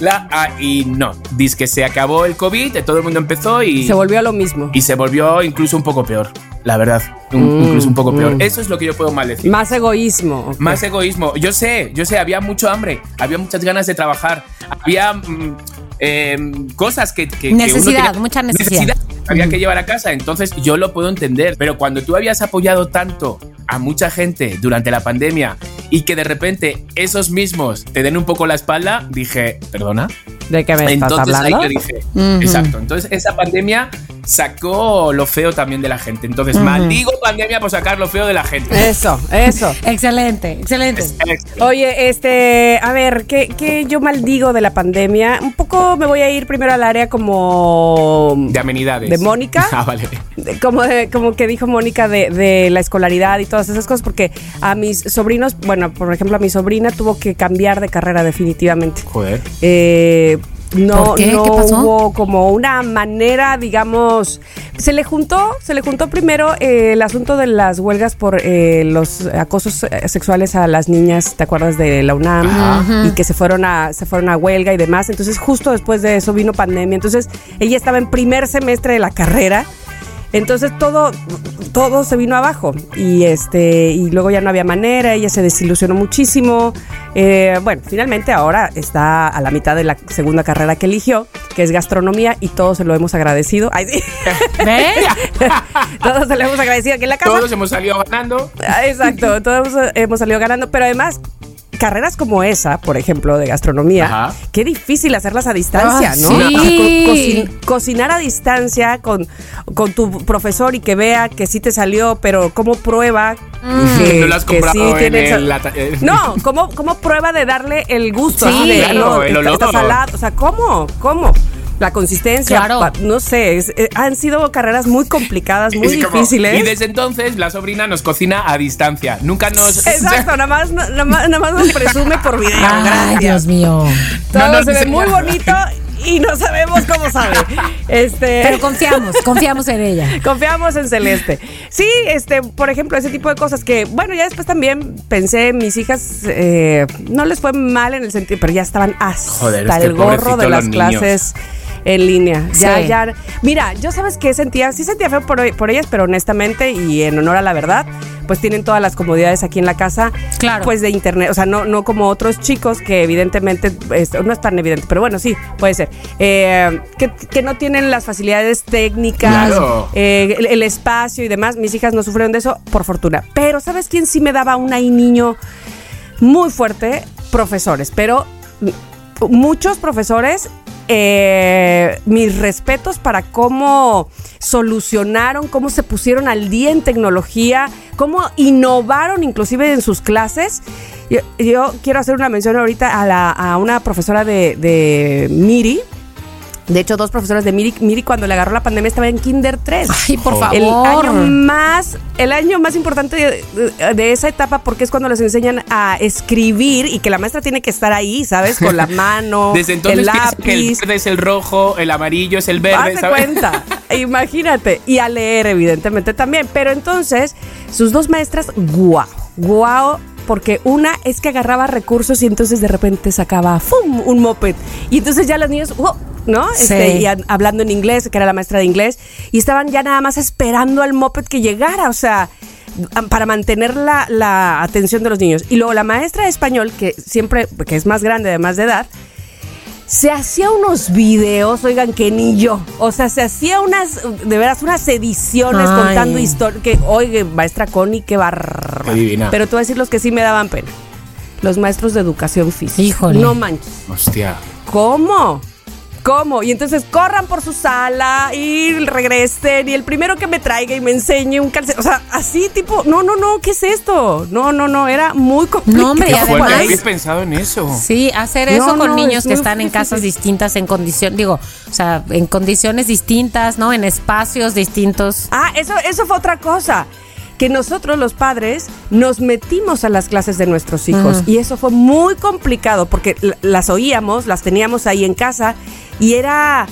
La, ah, y no, dice que se acabó el COVID, todo el mundo empezó y Se volvió a lo mismo. y se volvió incluso un poco peor, la verdad. Un- Mm, incluso un poco peor. mm. Eso es lo que yo puedo maldecir. Más egoísmo. Más egoísmo. Yo sé, yo sé, había mucho hambre, había muchas ganas de trabajar, había mm, em, cosas que, que- que Necesidad, tenía- mucha necesidad. que había que llevar a casa. Entonces yo lo puedo entender. Pero cuando tú habías apoyado tanto a mucha gente durante la pandemia y que de repente esos mismos te den un poco la espalda, dije, perdona. ¿De qué me estás Entonces ahí hablando? yo dije, Ujú. exacto. Entonces esa pandemia sacó lo feo también de la gente. Entonces maldigo pandemia por sacar lo feo de la gente. Eso, eso. [laughs] Excelente, excelente. Oye, este, a ver, ¿qué, qué yo maldigo de la pandemia? Un poco me voy a ir primero al área como... de amenidades. ¿De Mónica? [laughs] Ah, vale. de- como, de- como que dijo Mónica de, de la escolaridad y todas esas cosas, porque a mis sobrinos, bueno, por ejemplo, a mi sobrina tuvo que cambiar de carrera definitivamente. Joder. Eh, no, ¿Por qué? no ¿Qué pasó? hubo como una manera, digamos, se le juntó, se le juntó primero eh, el asunto de las huelgas por eh, los acosos eh, sexuales a las niñas, ¿te acuerdas de la UNAM? Ajá. Y que se fueron a, se fueron a huelga y demás. Entonces, justo después de eso vino pandemia. Entonces, ella estaba en primer semestre de la carrera. Entonces todo, todo se vino abajo y este y luego ya no había manera, ella se desilusionó muchísimo. Eh, bueno, finalmente ahora está a la mitad de la segunda carrera que eligió, que es gastronomía y todos se lo hemos agradecido. Ay, sí. [laughs] [laughs] Todos se lo hemos agradecido aquí en la casa. Todos hemos salido ganando. Ah, Exacto, todos hemos salido ganando, pero además carreras como esa, por ejemplo, de gastronomía, qué difícil hacerlas a distancia, Ah, ¿no? sí. O sea, co- cocin- cocinar a distancia con, con tu profesor y que vea que sí te salió, pero cómo prueba que, no lo has que en el eh. No, ¿cómo, ¿cómo prueba de darle el gusto? Sí, de, claro, no, el está- está olor. salado. O sea, ¿cómo? ¿Cómo? La consistencia, Claro. pa- no sé, es- eh, han sido carreras muy complicadas, muy como- difíciles. y desde entonces la sobrina nos cocina a distancia. Nunca nos. Exacto, nada más, nada más, nada más nos presume por video. Ay, gracias. Dios mío. Todo No se ve muy bonito y no sabemos cómo sabe. Este, Pero confiamos, confiamos en ella. Confiamos en Celeste. Sí, este, por ejemplo, ese tipo de cosas que, bueno, ya después también pensé, mis hijas eh, no les fue mal en el sentido, pero ya estaban hasta Joder, el gorro de las niños. En línea. Ya, Sí. ya. Mira, yo sabes qué sentía, sí sentía feo por, por ellas, pero honestamente y en honor a la verdad, pues tienen todas las comodidades aquí en la casa, Claro. pues de internet, o sea, no, no como otros chicos que evidentemente, es- no es tan evidente, pero bueno, sí, puede ser, eh, que, que no tienen las facilidades técnicas, Claro. eh, el, el espacio y demás. Mis hijas no sufrieron de eso, por fortuna. Pero ¿sabes quién sí me daba un ahí niño muy fuerte? Profesores, pero muchos profesores. Eh, mis respetos para cómo solucionaron, cómo se pusieron al día en tecnología, cómo innovaron inclusive en sus clases. Yo, quiero hacer una mención ahorita a, la- una profesora de Miri. De hecho, dos profesores de Miri, Miri cuando le agarró la pandemia estaba en Kinder 3. Ay, por favor. El año más, el año más importante de, de- de esa etapa porque es cuando les enseñan a escribir y que la maestra tiene que estar ahí, ¿sabes? Con la [laughs] mano, Desde entonces el piensa que el lápiz. verde es el rojo, el amarillo es el verde, Hazte ¿sabes? cuenta, [laughs] imagínate. Y a leer, evidentemente, también. Pero entonces, sus dos maestras, guau, guau, porque una es que agarraba recursos y entonces de repente sacaba ¡fum! un moped. Y entonces ya los niños, ¡wow! ¿No? Este, Sí. y a- hablando en inglés, que era la maestra de inglés, y estaban ya nada más esperando al moped que llegara, o sea, para mantener la, la atención de los niños. Y luego la maestra de español, que siempre, que es más grande, además de edad, se hacía unos videos, oigan, que ni yo. O sea, se hacía unas, de veras, unas ediciones Ay. contando historias. Que, oye, maestra Connie, qué barra. Pero te voy a decir los que sí me daban pena. Los maestros de educación física. Híjole. No manches. Hostia. ¿Cómo? ¿Cómo? Y entonces corran por su sala y regresen y el primero que me traiga y me enseñe un calcetín. O sea, así tipo, no, no, no, ¿qué es esto? No, no, no, era muy complicado. No, hombre, y además- no había pensado en eso. Sí, hacer No, eso con no, niños es que están en casas distintas, en condición, digo, o sea, en condiciones distintas, ¿no? En espacios distintos. Ah, eso, eso fue otra cosa. Que nosotros los padres nos metimos a las clases de nuestros hijos. Y eso fue muy complicado porque las oíamos, las teníamos ahí en casa y era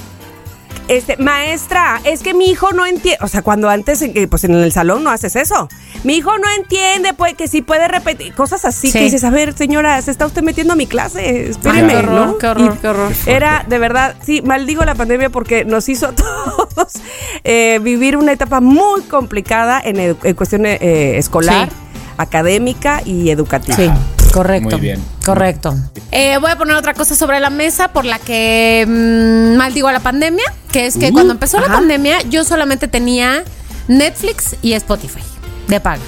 este maestra, es que mi hijo no entiende, o sea, cuando antes eh, pues en el salón no haces eso. Mi hijo no entiende, pues que si puede repetir cosas así Sí. que dices, a ver, señora, se está usted metiendo a mi clase, espéreme, qué horror, ¿no? qué horror, qué horror. Era de verdad, sí, maldigo la pandemia porque nos hizo a [laughs] todos eh, vivir una etapa muy complicada en, en cuestión eh, escolar, Sí. académica y educativa. Sí, correcto. Muy bien. Correcto. Eh, voy a poner otra cosa sobre la mesa por la que mm, maldigo a la pandemia, que es que cuando empezó la pandemia yo solamente tenía Netflix y Spotify de paga.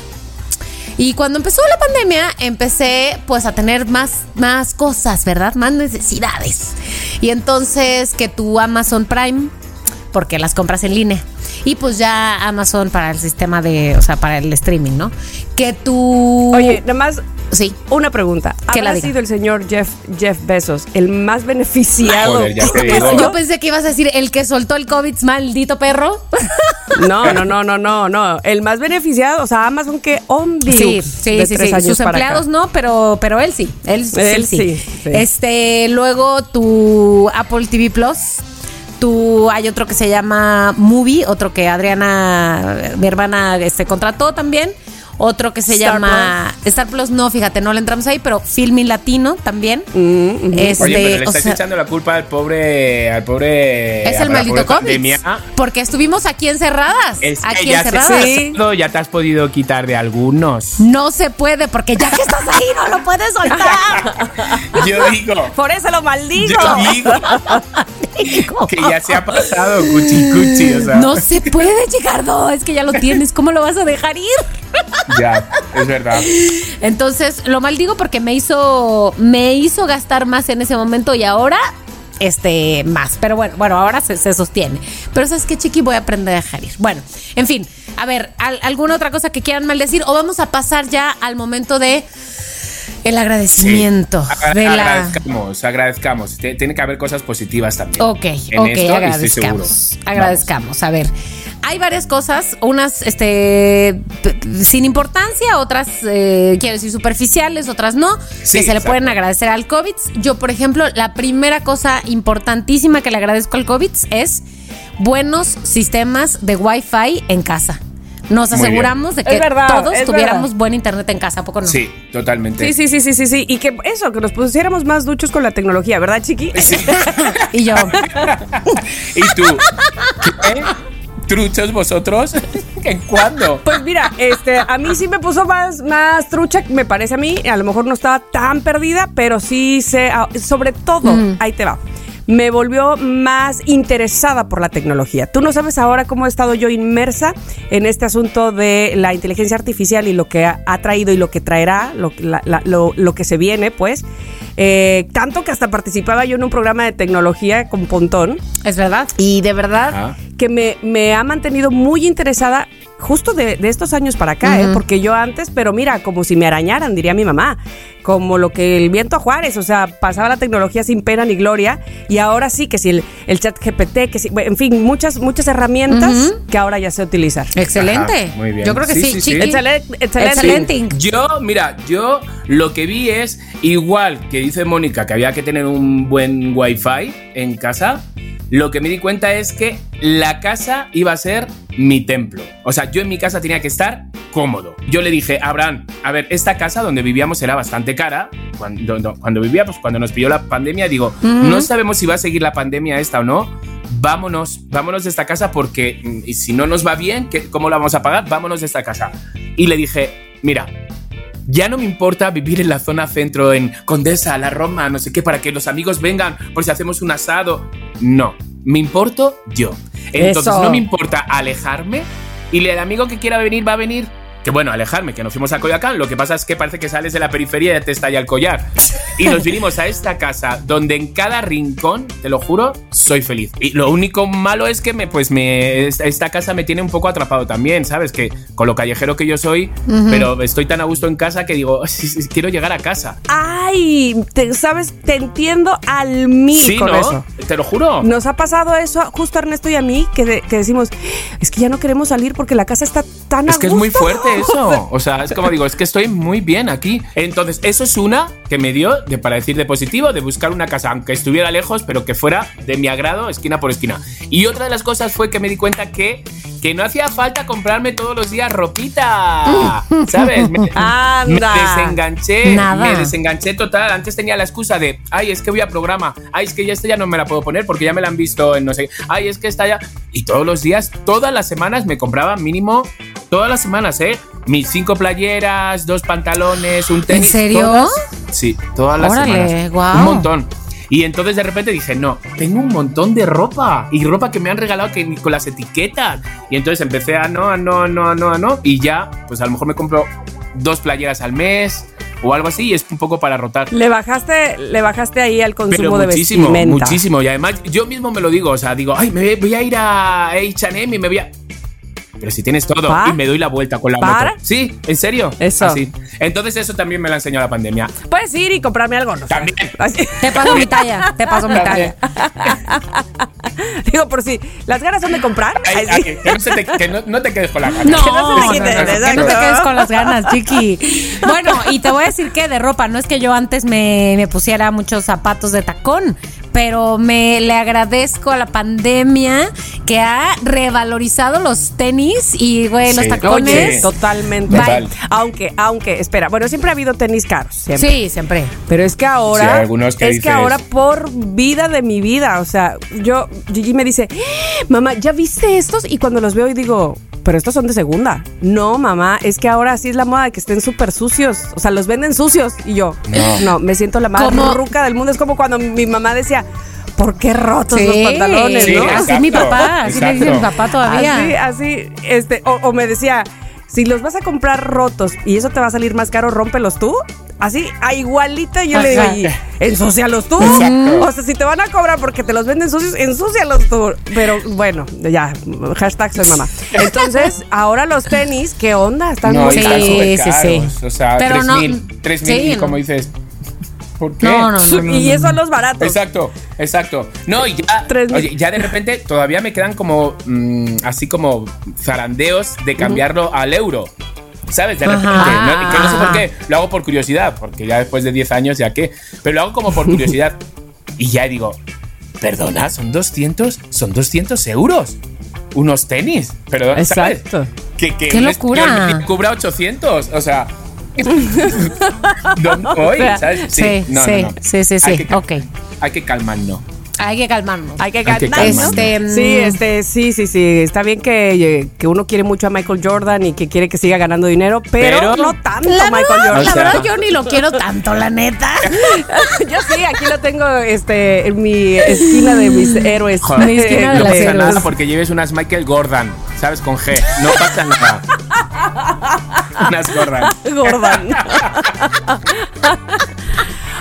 Y cuando empezó la pandemia empecé pues a tener más, más cosas, ¿verdad? Más necesidades. Y entonces que tu Amazon Prime, porque las compras en línea. Y pues ya Amazon para el sistema de, o sea, para el streaming, ¿no? Que tu... Oye, nada más Sí. una pregunta. ¿Habrá diga. sido el señor Jeff, Jeff Bezos el más beneficiado? Joder, ya [laughs] te digo. yo pensé que ibas a decir el que soltó el COVID, maldito perro. [laughs] No, no, no, no, no, no. El más beneficiado, o sea, Amazon que on Sí, sí, de sí, tres sí. años Sus acá. empleados no, pero, pero él sí. Él, Él sí. sí, sí. Este, luego tu Apple TV Plus. Tu, hay otro que se llama Movie, otro que Adriana, mi hermana, este, contrató también. Otro que se Star llama Star Plus, no, fíjate, no le entramos ahí, pero Filming Latino también. Mm, ujú. Este, Oye, pero le o estás sea, echando la culpa al pobre, al pobre. es el maldito COVID. pandemia. Porque estuvimos aquí encerradas. Es que aquí ya se encerradas. Sí. todo, ya te has podido quitar de algunos. No se puede, porque ya que estás ahí, no lo puedes soltar. [laughs] Yo digo, Por eso lo maldigo. yo digo que ya se ha pasado cuchi cuchi, o sea. No se puede, Chicardo. Es que ya lo tienes. ¿Cómo lo vas a dejar ir? Ya, es verdad. Entonces, lo maldigo porque me hizo, me hizo gastar más en ese momento y ahora, este, más. Pero bueno, bueno, ahora se, se sostiene. Pero sabes qué, Chiqui, voy a aprender a dejar ir. Bueno, en fin, a ver, ¿al- ¿alguna otra cosa que quieran maldecir? O vamos a pasar ya al momento de El agradecimiento Agra- de la... Agradezcamos, agradezcamos. Tiene que haber cosas positivas también. Ok, En ok, esto estoy seguro. agradezcamos. Agradezcamos. A ver, hay varias cosas, unas este sin importancia, otras, eh, quiero decir, superficiales, otras no, Sí, que se le exacto. pueden agradecer al COVID. Yo, por ejemplo, la primera cosa importantísima que le agradezco al COVID es buenos sistemas de Wi-Fi en casa. Nos aseguramos de que verdad, todos tuviéramos verdad. buen internet en casa, ¿a poco no? Sí, totalmente. Sí, sí, sí, sí, sí, sí. Y que eso, que nos pusiéramos más duchos con la tecnología, ¿verdad, chiqui? Sí. [laughs] Y yo, [laughs] ¿Y tú? ¿Qué? ¿Truchos vosotros? [laughs] ¿En cuándo? Pues mira, este, a mí sí me puso más, más trucha, me parece a mí. A lo mejor no estaba tan perdida, pero sí sé, ah, sobre todo, ahí te va. Me volvió más interesada por la tecnología. Tú no sabes ahora cómo he estado yo inmersa en este asunto de la inteligencia artificial y lo que ha, ha traído y lo que traerá, lo, la- la- lo- lo que se viene, pues. Eh, tanto que hasta participaba yo en un programa de tecnología con Pontón. es verdad. Y de verdad Ajá. que me, me ha mantenido muy interesada justo de, de estos años para acá, ¿eh? porque yo antes, pero mira, como si me arañaran, diría mi mamá, como lo que el viento a Juárez, o sea, pasaba la tecnología sin pena ni gloria, y ahora sí que si el, el chat GPT, que si, bueno, en fin, muchas, muchas herramientas Ujú. que ahora ya sé utilizar. Excelente. Ajá, muy bien. Yo creo que Sí, sí, sí, sí. excelente. Excelente. Yo, mira, yo lo que vi es igual que dice Mónica que había que tener un buen wifi en casa. Lo que me di cuenta es que la casa iba a ser mi templo. O sea, yo en mi casa tenía que estar cómodo. Yo le dije, Abraham, a ver, esta casa donde vivíamos era bastante cara. Cuando, no, cuando vivíamos, cuando nos pilló la pandemia, digo, no sabemos si va a seguir la pandemia esta o no. Vámonos, vámonos de esta casa porque mm, y si no nos va bien, ¿qué- ¿cómo la vamos a pagar? Vámonos de esta casa. Y le dije, mira, ya no me importa vivir en la zona centro, en Condesa, La Roma, no sé qué, para que los amigos vengan por si hacemos un asado. No, me importo yo. Entonces Eso. no me importa alejarme y el amigo que quiera venir va a venir. Que bueno, alejarme, que nos fuimos a Coyoacán. Lo que pasa es que parece que sales de la periferia y te estalla el collar. Y nos vinimos a esta casa donde en cada rincón, te lo juro, soy feliz. Y lo único malo es que me, pues me, esta, casa me tiene un poco atrapado también, ¿sabes? Que con lo callejero que yo soy, pero estoy tan a gusto en casa que digo, "Sí, sí, quiero llegar a casa. Ay, te, sabes, te entiendo al mil Sí, con ¿no? eso. Te lo juro. Nos ha pasado eso justo a Ernesto y a mí, que, de- que decimos, es que ya no queremos salir porque la casa está tan Es a que es muy gusto". Eso. [laughs] O sea, es como digo, es que estoy muy bien aquí. Entonces, eso es una que me dio, de, para decir de positivo, de buscar una casa, aunque estuviera lejos, pero que fuera de mi agrado, esquina por esquina. Y otra de las cosas fue que me di cuenta que, que no hacía falta comprarme todos los días ropita. [laughs] ¿Sabes? Me, Anda. me desenganché. Nada. Me desenganché total. Antes tenía la excusa de, ay, es que voy a programa. Ay, es que ya esta ya no me la puedo poner porque ya me la han visto en no sé. Ay, es que esta ya. Y todos los días, todas las semanas me compraba mínimo, todas las semanas, ¿eh? Mis cinco playeras, dos pantalones, un tenis. serio? todas- sí, todas las Órale, semanas. guau. Un montón. Y entonces de repente dije, no, tengo un montón de ropa y ropa que me han regalado que, ni con las etiquetas. Y entonces empecé a no, a no, a no, a no, a no. Y ya, pues a lo mejor me compro dos playeras al mes o algo así y es un poco para rotar. Le bajaste, le bajaste ahí al consumo Pero de muchísimo, vestimenta. muchísimo. Y además yo mismo me lo digo, o sea, digo, ay, me voy a ir a H&M y me voy a... Pero si tienes todo ¿Pa? y me doy la vuelta con la ¿Para? moto. Sí, en serio. Eso. Así. Entonces eso también me lo enseñó la pandemia. Puedes ir y comprarme algo, ¿no? También. Así- Te paso mi talla, te paso mi talla. [laughs] Digo, por si las ganas son de comprar. Ay, ay, que no, se te, que no- no te quedes con la cara. [laughs] No, Que no se te quite, no, no, que no te quedes con las ganas, chiqui. [laughs] Bueno, y te voy a decir que de ropa, no es que yo antes me, me pusiera muchos zapatos de tacón, pero me le agradezco a la pandemia que ha revalorizado los tenis y, güey, los Sí. tacones. Oye, Totalmente. Total. Aunque, aunque, espera, bueno, siempre ha habido tenis caros, siempre. Sí, siempre. Pero es que ahora, Sí, hay algunos que es que ahora por vida de mi vida, o sea, yo, Gigi me dice, "¡Ah! mamá, ¿ya viste estos? Y cuando los veo y digo, pero estos son de segunda. No, mamá, es que ahora sí es la moda de que estén súper sucios, o sea, los venden sucios. Y yo, no, No. me siento la más ¿Cómo? ruca del mundo. Es como cuando mi mamá decía, ¿por qué rotos los pantalones? Sí, ¿no? exacto, así es mi papá, así me dice mi papá todavía. Así, así, este, o, o me decía, si los vas a comprar rotos y eso te va a salir más caro, rómpelos tú. Así, a igualita, yo le digo. "Y, ensúcialos tú. Exacto. O sea, si te van a cobrar porque te los venden sucios, ensúcialos tú. Pero bueno, ya, hashtag soy mamá. Entonces, [laughs] ahora los tenis, ¿qué onda? Están No, muy sí, están caros. sí, sí. O sea, Pero 3 no- mil. 3 sí, mil, como dices, ¿por qué? No, no, no. no, Y son los baratos. Exacto, exacto. No, y ya, Tres mil. oye, ya de repente todavía me quedan como, mm, así como zarandeos de cambiarlo al euro. ¿Sabes? De repente, no, que no sé por qué, lo hago por curiosidad, porque ya después de 10 años ya qué, pero lo hago como por curiosidad. [laughs] y ya digo, perdona, son 200, son 200 euros. Unos tenis, perdón, ¿sabes? Exacto. Que, que ¡Qué locura! español me cubra 800, o sea... [laughs] ¿Dónde voy? ¿Sabes? Sí, no, sí, no, no. sí, sí, Hay sí, que- ok. Hay que calmarnos. Hay que calmarnos. Hay que Hay que calmarnos. Este, mm, Sí, este, sí, sí, sí. Está bien que, que uno quiere mucho a Michael Jordan y que quiere que siga ganando dinero, pero, Pero- no tanto La Michael verdad, Jordan. La verdad yo ni lo quiero tanto, la neta. [laughs] Yo sí, aquí lo tengo este, en mi esquina de mis héroes. Joder, Mi esquina de no las pasa héroes. nada porque lleves unas Michael Gordon, ¿sabes? Con G. No pasa nada. [laughs] unas Gordon. Gordon. [laughs]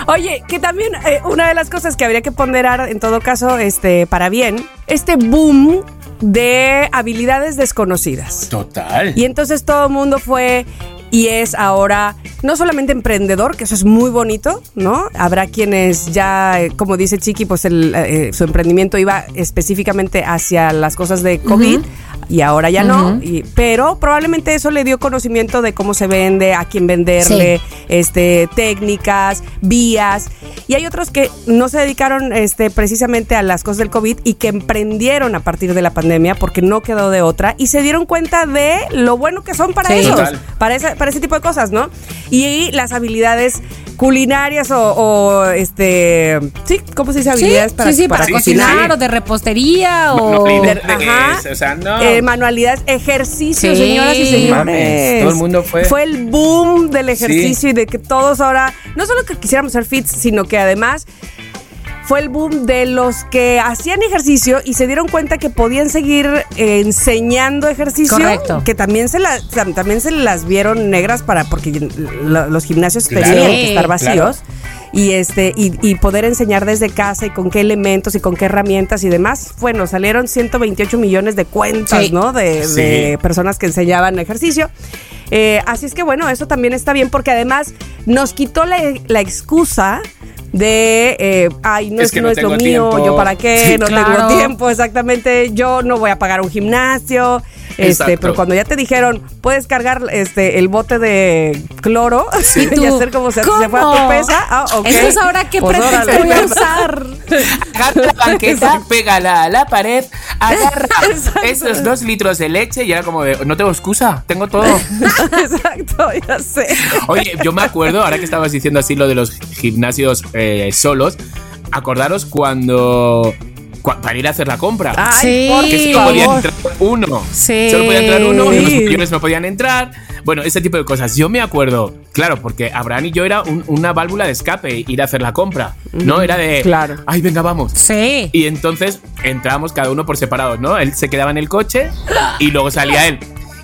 Oye, que también eh, una de las cosas que habría que ponderar en todo caso, este, para bien, este boom de habilidades desconocidas. Total. Y entonces todo el mundo fue y es ahora no solamente emprendedor, que eso es muy bonito, ¿no? Habrá quienes ya, eh, como dice Chiqui, pues el, eh, su emprendimiento iba específicamente hacia las cosas de COVID. Y ahora ya no, y- pero probablemente eso le dio conocimiento de cómo se vende, a quién venderle, este, técnicas, vías. Y hay otros que no se dedicaron este, precisamente a las cosas del COVID y que emprendieron a partir de la pandemia porque no quedó de otra y se dieron cuenta de lo bueno que son para Sí. ellos, para, ese, para ese tipo de cosas, ¿no? Y las habilidades culinarias o, o, este, sí, ¿cómo se dice? Sí, Habilidades para, sí, sí, para, sí, cocinar sí. o de repostería o... Manualidades, Ajá. o sea, no. Eh, manualidades, ejercicio, Sí. señoras y señores. Mames, todo el mundo fue- Fue el boom del ejercicio y de que todos ahora, no solo que quisiéramos ser fits, sino que además fue el boom de los que hacían ejercicio y se dieron cuenta que podían seguir eh, enseñando ejercicio. Correcto. Que también se, las también se las vieron negras para, porque lo- los gimnasios Claro, tenían que estar claro. vacíos. Y este, y, y poder enseñar desde casa y con qué elementos y con qué herramientas y demás. Bueno, salieron 128 millones de cuentas, Sí. ¿no? De, Sí. de personas que enseñaban ejercicio. Eh, así es que bueno, eso también está bien porque además nos quitó la, la excusa de, eh, ay, no Es es, que no no es lo mío, tiempo. yo para qué, Sí, no claro. tengo tiempo, exactamente, yo no voy a pagar un gimnasio. Este, Exacto. pero cuando ya te dijeron, puedes cargar este el bote de cloro [laughs] Y tú, y hacer como se, se fue a tu ¿cómo? pesa. Ah, ok. Entonces ahora qué Pues pretexto voy a usar. Agarra la banqueta, pégala a la pared, agarra [laughs] Exacto. esos dos litros de leche y era como de, no tengo excusa, tengo todo. [laughs] Exacto, ya sé. Oye, yo me acuerdo, ahora que estabas diciendo así lo de los gimnasios eh, solos, acordaros cuando, cua- para ir a hacer la compra. Ay, Sí. por que Sí. solo podía entrar uno. Sí. Solo podía entrar uno, y los millones no podían entrar. Bueno, ese tipo de cosas. Yo me acuerdo, claro, porque Abraham y yo era un- una válvula de escape ir a hacer la compra. No era de. Claro. Ay, venga, vamos. Sí. Y entonces entrábamos cada uno por separado, ¿no? Él se quedaba en el coche y luego salía él.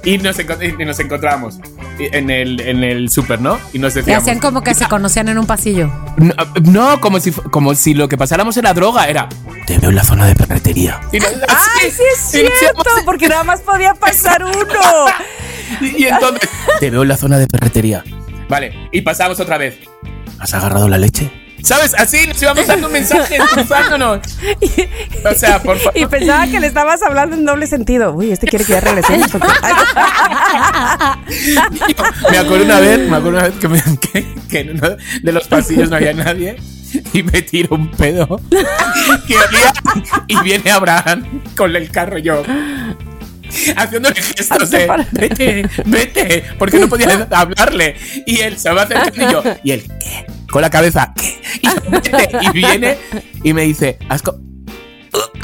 Y nos, y nos encontrábamos en el, en el súper, ¿no? Y nos Y decíamos. hacían como que se conocían en un pasillo. No, no, como, si, como si lo que pasáramos era droga, era. Te veo en la zona de ferretería. Y nos- [laughs] Ay, sí es y cierto, porque nada más podía pasar uno. [laughs] Y, y entonces. Te veo en la zona de ferretería. Vale, y pasamos otra vez. ¿Has agarrado la leche? ¿Sabes? Así nos íbamos dando mensajes, cruzándonos. O sea, por favor. Y pensaba que le estabas hablando en doble sentido. Uy, este quiere que ya regresemos. [laughs] Me acuerdo una vez, me acuerdo una vez que, me- que- que en uno de los pasillos no había nadie y me tiro un pedo olía y viene Abraham con el carro y yo haciéndole gestos de vete, vete, porque no podía hablarle y él se va acercando y yo y él ¿qué? Con la cabeza ¿qué? [laughs] y, viene y me dice asco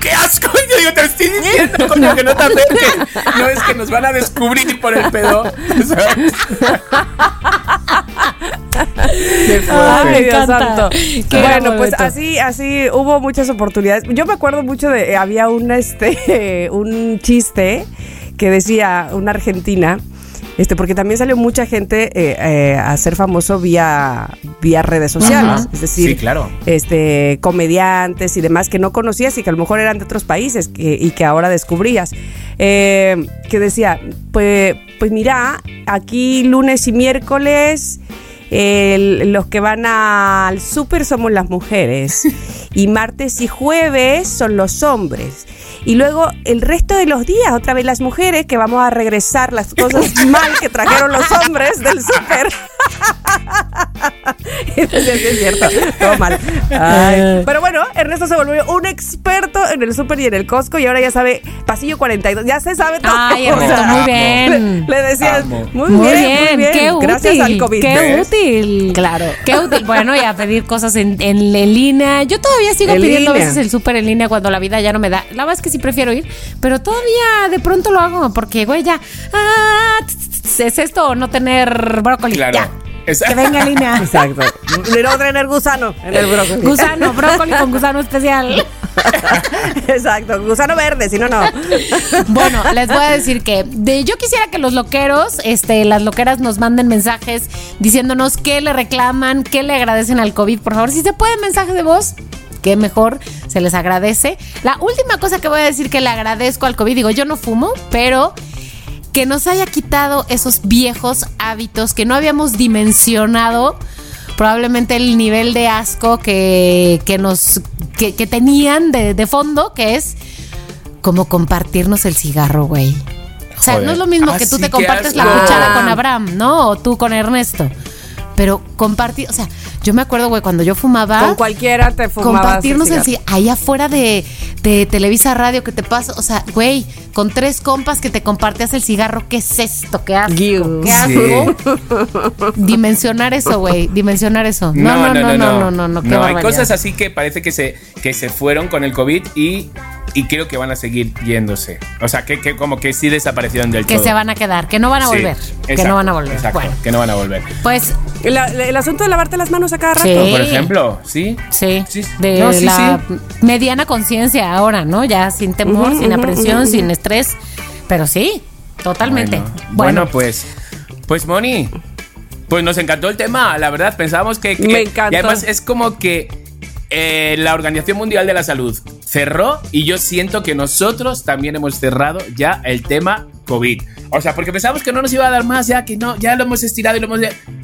¡Qué asco! Y yo digo, te estoy diciendo, coño, que no te acerques. No es que nos van a descubrir por el pedo. ¿sabes? Ay, Dios encanta. santo. Qué Bueno, pues así, así hubo muchas oportunidades. Yo me acuerdo mucho de, eh, había un, este, [laughs] un chiste que decía una argentina Este, porque también salió mucha gente eh, eh, a ser famoso vía, vía redes sociales. Es decir, Sí, claro. este, comediantes y demás que no conocías y que a lo mejor eran de otros países que- y que ahora descubrías. Eh, que decía, pues, pues mira, aquí lunes y miércoles el- los que van al súper somos las mujeres [laughs] y martes y jueves son los hombres. Y luego el resto de los días, otra vez las mujeres, que vamos a regresar las cosas [laughs] mal que trajeron los hombres del súper. [laughs] Sí, es cierto, todo mal. Ay. Pero bueno, Ernesto se volvió un experto en el súper y en el Costco y ahora ya sabe, pasillo 42, ya se sabe todo. Ay, [laughs] O sea, Ernesto, muy bien. Le, le decías, muy, bien, muy bien, qué útil. gracias al COVID. Qué ¿Ves? útil. Claro. Qué útil. Bueno, y a pedir cosas en, en, en línea. Yo todavía sigo En pidiendo a línea. veces el súper en línea cuando la vida ya no me da. La verdad es que sí prefiero ir, pero todavía de pronto lo hago porque, güey, ya. Ah, tss, es esto o no tener brócoli. Claro. Ya. Esa- Que venga [laughs] en línea. Exacto. Y no tener gusano en el brócoli. Gusano, brócoli con gusano especial. [laughs] Exacto, gusano verde, si no, no. Bueno, les voy a decir que de, yo quisiera que los loqueros, este, las loqueras nos manden mensajes diciéndonos qué le reclaman, qué le agradecen al COVID. Por favor, si se puede mensaje de voz, qué mejor, se les agradece. La última cosa que voy a decir que le agradezco al COVID, digo, yo no fumo, pero que nos haya quitado esos viejos hábitos que no habíamos dimensionado probablemente el nivel de asco que, que nos que, que tenían de, de fondo, que es como compartirnos el cigarro, güey. O sea, Joder. no es lo mismo Ah, que tú sí, te compartes la cuchara con Abraham, ¿no? O tú con Ernesto. Pero compartir, o sea, yo me acuerdo, güey, cuando yo fumaba. Con cualquiera te fumabas compartirnos el cigarro. Ahí afuera de, de Televisa Radio que te pasa, o sea, güey, con tres compas que te compartías el cigarro, ¿qué es esto? ¿Qué asco? Guiu. ¿Qué asco? [laughs] Dimensionar eso, güey, dimensionar eso. No, no, no, no, no, no, no, qué No, hay barbaridad. cosas así que parece que se, que se fueron con el COVID y, y creo que van a seguir yéndose. O sea, que, que como que sí desaparecieron del que todo. se van a quedar, que no van a Sí, volver, que exacto, no van a volver. Exacto, Bueno, que no van a volver. pues La- la- el asunto de lavarte las manos a cada rato. Sí. Por ejemplo, ¿sí? Sí, Sí. de No, sí, la mediana conciencia ahora, ¿no? Ya sin temor, sin ujú. sin estrés, pero sí, totalmente. Bueno, Bueno, bueno, pues, pues Moni, pues nos encantó el tema, la verdad, pensábamos que... que- Me encantó. Y además es como que eh, la Organización Mundial de la Salud cerró y yo siento que nosotros también hemos cerrado ya el tema COVID. O sea, porque pensábamos que no nos iba a dar más, ya que no, ya lo hemos estirado y lo hemos...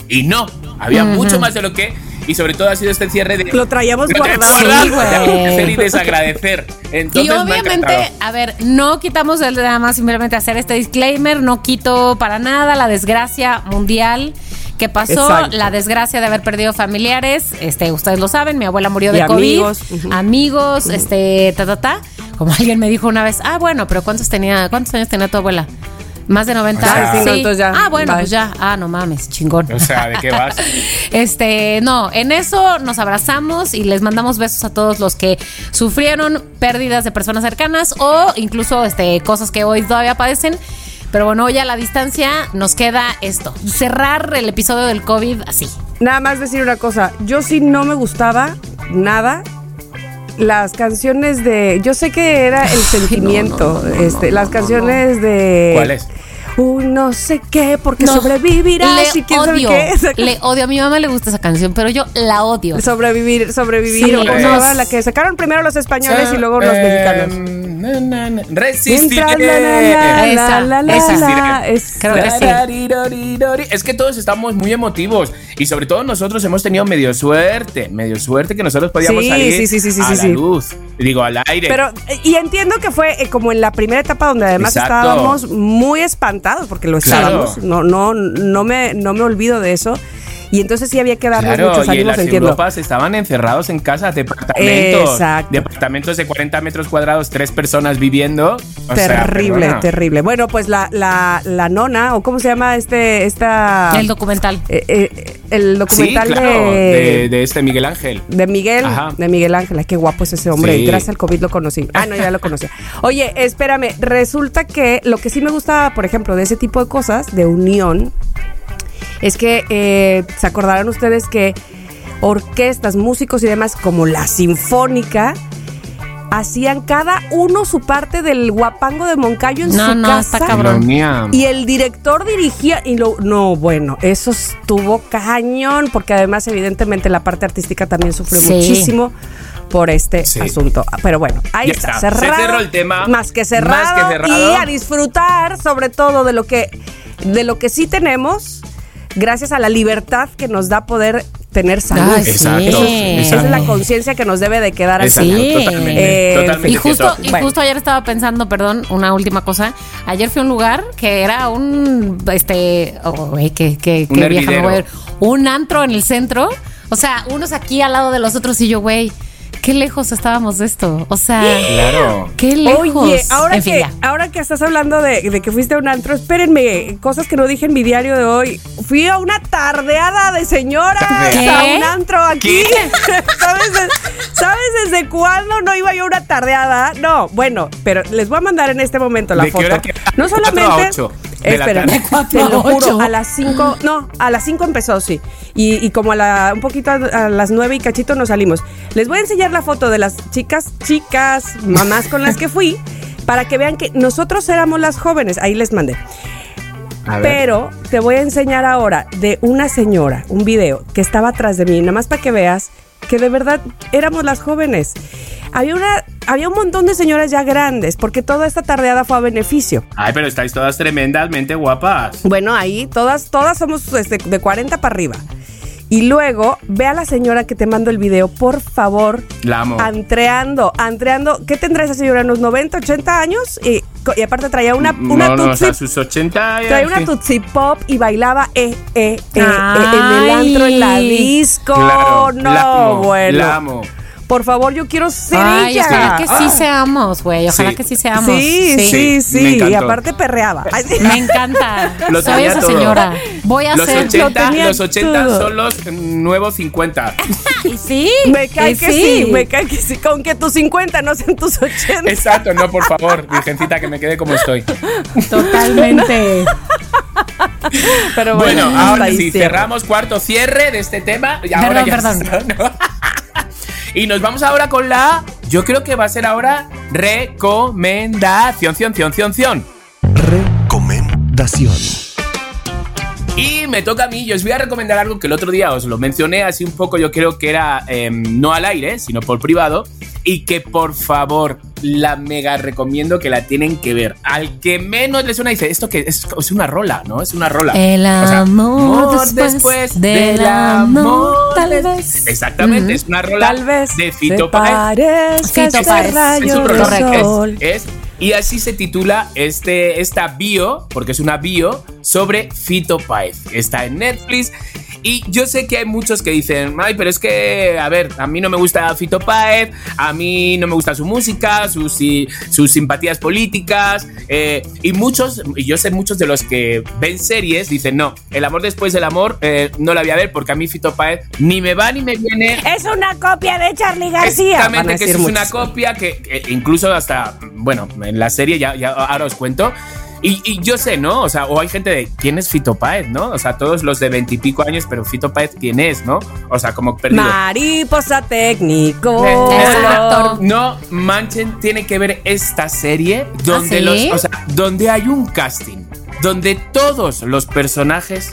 Y no, había mucho más de lo que... Y sobre todo ha sido este cierre de... Lo traíamos Lo guardado. [laughs] Sí, y desagradecer. Entonces, y obviamente, a ver, no quitamos el nada más simplemente hacer este disclaimer, no quito para nada la desgracia mundial que pasó, Exacto. la desgracia de haber perdido familiares, este, ustedes lo saben, mi abuela murió Y de COVID, amigos, ujú. amigos, este, ta, ta, ta, como [laughs] alguien me dijo una vez, ah, bueno, pero ¿cuántos tenía, cuántos años tenía tu abuela? Más de 90 O sea, años. sí, no, entonces ya, Ah, bueno, bye. pues ya. Ah, no mames, chingón. O sea, ¿de qué vas? [laughs] Este, no, en eso nos abrazamos y les mandamos besos a todos los que sufrieron pérdidas de personas cercanas o incluso este, cosas que hoy todavía padecen. Pero bueno, hoy a la distancia nos queda esto, cerrar el episodio del COVID así. Nada más decir una cosa, yo sí no me gustaba nada las canciones de, yo sé que era el sentimiento, no, no, no, este, no, las no, canciones de ¿Cuáles? Uy, no sé qué, porque No, sobrevivirás y le quién sabe odio, qué. le odio. A mi mamá le gusta esa canción, pero yo la odio. Sobrevivir, sobrevivir, Sí, o la que sacaron primero los españoles y luego los Eh, mexicanos. na, na, na. Resistiré. Es- que todos estamos muy emotivos y sobre todo nosotros hemos tenido medio suerte, medio suerte que nosotros podíamos Sí, salir sí, sí, sí, sí, a sí, la sí. luz, digo al aire. Pero, eh, y entiendo que fue eh, como en la primera etapa donde además Exacto. estábamos muy espantados, porque lo Claro. estábamos. No, no, no me, no me olvido de eso. Y entonces sí había que darnos Claro, muchos y en ánimos, las entiendo. Europas estaban encerrados en casas, departamentos, Exacto. departamentos de 40 metros cuadrados, tres personas viviendo. O terrible, terrible. Bueno, pues la, la, la nona, o cómo se llama este, esta. El documental. eh, eh, el Sí, documental claro, de, de, de este Miguel Ángel. de Miguel, Ajá. de Miguel Ángel. Ay, qué guapo es ese hombre. Sí. Gracias al COVID lo conocí. Ah, no, ya lo conocía. Oye, espérame, resulta que lo que sí me gusta, por ejemplo, de ese tipo de cosas, de unión, es que eh, se acordarán ustedes que orquestas, músicos y demás, como la Sinfónica, hacían cada uno su parte del guapango de Moncayo en No, su no, casa. está cabrón. Y el director dirigía y lo no, bueno, eso estuvo cañón porque además evidentemente la parte artística también sufrió Sí. muchísimo por este Sí. asunto. Pero bueno, ahí Ya está, está. Se cerrado. cerró el tema. Más que Más cerrado, que cerrado. y a disfrutar sobre todo de lo que de lo que sí tenemos gracias a la libertad que nos da poder tener salud. Ay, sí. Exacto, Esa es la conciencia que nos debe de quedar así. Exacto, Sí. totalmente, Eh, totalmente Y justo, y Bueno. justo ayer estaba pensando, perdón, una última cosa. Ayer fui a un lugar que era un, este, oh, que, que, Un que vieja hervidero. voy a ver. Un antro en el centro. O sea, unos aquí al lado de los otros y yo, güey, qué lejos estábamos de esto. O sea, claro. qué lejos. Oye, ahora, que, ahora que estás hablando de, que fuiste a un antro, espérenme, cosas que no dije en mi diario de hoy. Fui a una tardeada de señoras a un antro aquí. [laughs] ¿Sabes, desde cuándo no iba yo a una tardeada? No, bueno, pero les voy a mandar en este momento la foto. No solamente. De Espera. Te lo juro, a las 5, no, a las 5 empezó, sí. Y, como a la, un poquito a, a las 9 y cachito nos salimos. Les voy a enseñar la foto de las chicas, chicas, mamás con las que fui, para que vean que nosotros éramos las jóvenes. Ahí les mandé. Pero te voy a enseñar ahora de una señora, un video que estaba atrás de mí, nada más para que veas que de verdad éramos las jóvenes. Había una, había un montón de señoras ya grandes, porque toda esta tardeada fue a beneficio. Ay, pero estáis todas tremendamente guapas. Bueno, ahí todas, todas somos este, de 40 para arriba. Y luego, ve a la señora que te mando el video, por favor. La amo. Antreando, antreando. ¿Qué tendrá esa señora? ¿Unos 90, 80 años? Y, y aparte traía una, una no, no, o tutsi sea, sus 80 Traía una. Tootsie Pop y bailaba eh, eh, eh, eh, en el antro, en la disco. Claro, no, la amo, bueno. la amo. Por favor, yo quiero ser Ay, ella. ojalá que sí Ah. seamos, güey. Ojalá Sí. que sí seamos. Sí, sí, Sí, sí. y aparte perreaba. Ay, sí. Me encanta. Lo Soy esa todo. señora. Voy a Los ser. 80, tenía los 80 todo. son los nuevos 50. Y [laughs] sí. Me cae y que sí. me cae que sí. Con que tus 50 no sean tus 80. Exacto, no, por favor, virgencita, que me quede como estoy. Totalmente. Pero Bueno, hasta ahora sí, cierro. cerramos cuarto cierre de este tema. Y ahora Perdón, ya perdón. Y nos vamos ahora con la. Yo creo que va a ser ahora recomendación, ción, ción, ción, ción. Recomendación. Y me toca a mí, yo os voy a recomendar algo que el otro día os lo mencioné así un poco, yo creo que era em, no al aire, sino por privado, y que por favor la mega recomiendo que la tienen que ver. Al que menos le suena dice, esto que es, es una rola, ¿no? Es una rola. El O sea, amor después del amor, tal des- vez. Exactamente, es una rola Tal vez de Fito Páez. Fito Páez. Es un. Es, es- y así se titula este, esta bio, porque es una bio, sobre Fito Páez. Está en Netflix. Y yo sé que hay muchos que dicen, ay, pero es que, a ver, a mí no me gusta Fito Páez, a mí no me gusta su música, sus, sus simpatías políticas. eh, y muchos, y yo sé muchos de los que ven series, dicen, no, el amor después del amor eh, no la voy a ver porque a mí Fito Páez ni me va ni me viene. Es una copia de Charlie García. Exactamente, que eso es una copia que, que incluso hasta, bueno, en la serie ya, ya ahora os cuento. Y, y yo sé, ¿no? O sea, o hay gente de quién es Fito Páez, ¿no? O sea, todos los de veintipico años, pero Fito Páez, ¿quién es, no? O sea, como perdido. Mariposa técnico. Exacto. No manchen, tiene que ver esta serie donde ¿Ah, sí? los, o sea, donde hay un casting, donde todos los personajes,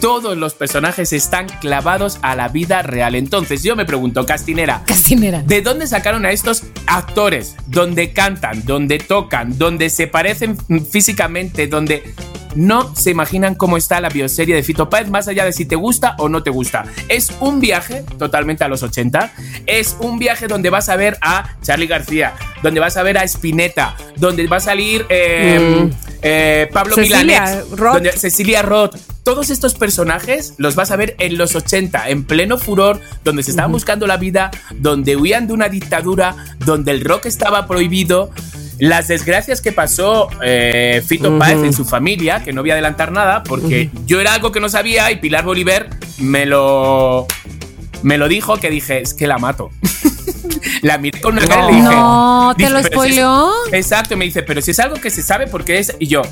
todos los personajes están clavados a la vida real. Entonces, yo me pregunto, castinera, Castinera. ¿De dónde sacaron a estos actores? Donde cantan, donde tocan, donde se parecen físicamente, donde no se imaginan cómo está la bioserie de Fito Páez, más allá de si te gusta o no te gusta. Es un viaje totalmente a los 80. Es un viaje donde vas a ver a Charlie García, donde vas a ver a Spinetta, donde va a salir eh, eh, Pablo Cecilia Roth. donde Cecilia Roth. Todos estos personajes los vas a ver en los 80, en pleno furor, donde se estaban buscando la vida, donde huían de una dictadura, donde el rock estaba prohibido. Las desgracias que pasó eh, Fito Páez en su familia, que no voy a adelantar nada, porque yo era algo que no sabía y Pilar Bolívar me lo, me lo dijo, que dije, es que la mato. [laughs] la miré con una cara y le dije... No, ¿te lo "Pero si es- spoileó? Exacto, me dice, pero si es algo que se sabe porque es. Y yo,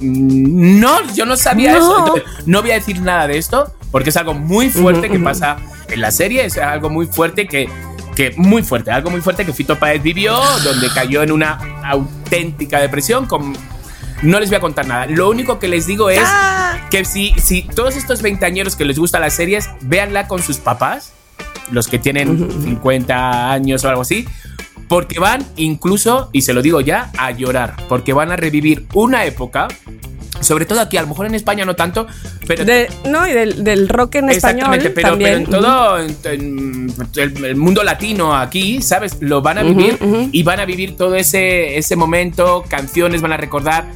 "Mm, no, yo no sabía No. eso. Entonces, no voy a decir nada de esto porque es algo muy fuerte que pasa en la serie, es algo muy fuerte que que muy fuerte, algo muy fuerte que Fito Páez vivió, donde cayó en una auténtica depresión con no les voy a contar nada. Lo único que les digo es que si, si todos estos veinteañeros que les gustan las series, véanla con sus papás, los que tienen 50 años o algo así, porque van incluso, y se lo digo ya, a llorar, porque van a revivir una época. Sobre todo aquí, a lo mejor en España no tanto, pero De- no, y del, del rock en español Exactamente, pero, también. pero en todo en- en el, el mundo latino aquí, ¿sabes? Lo van a vivir y van a vivir todo ese, ese momento, canciones van a recordar.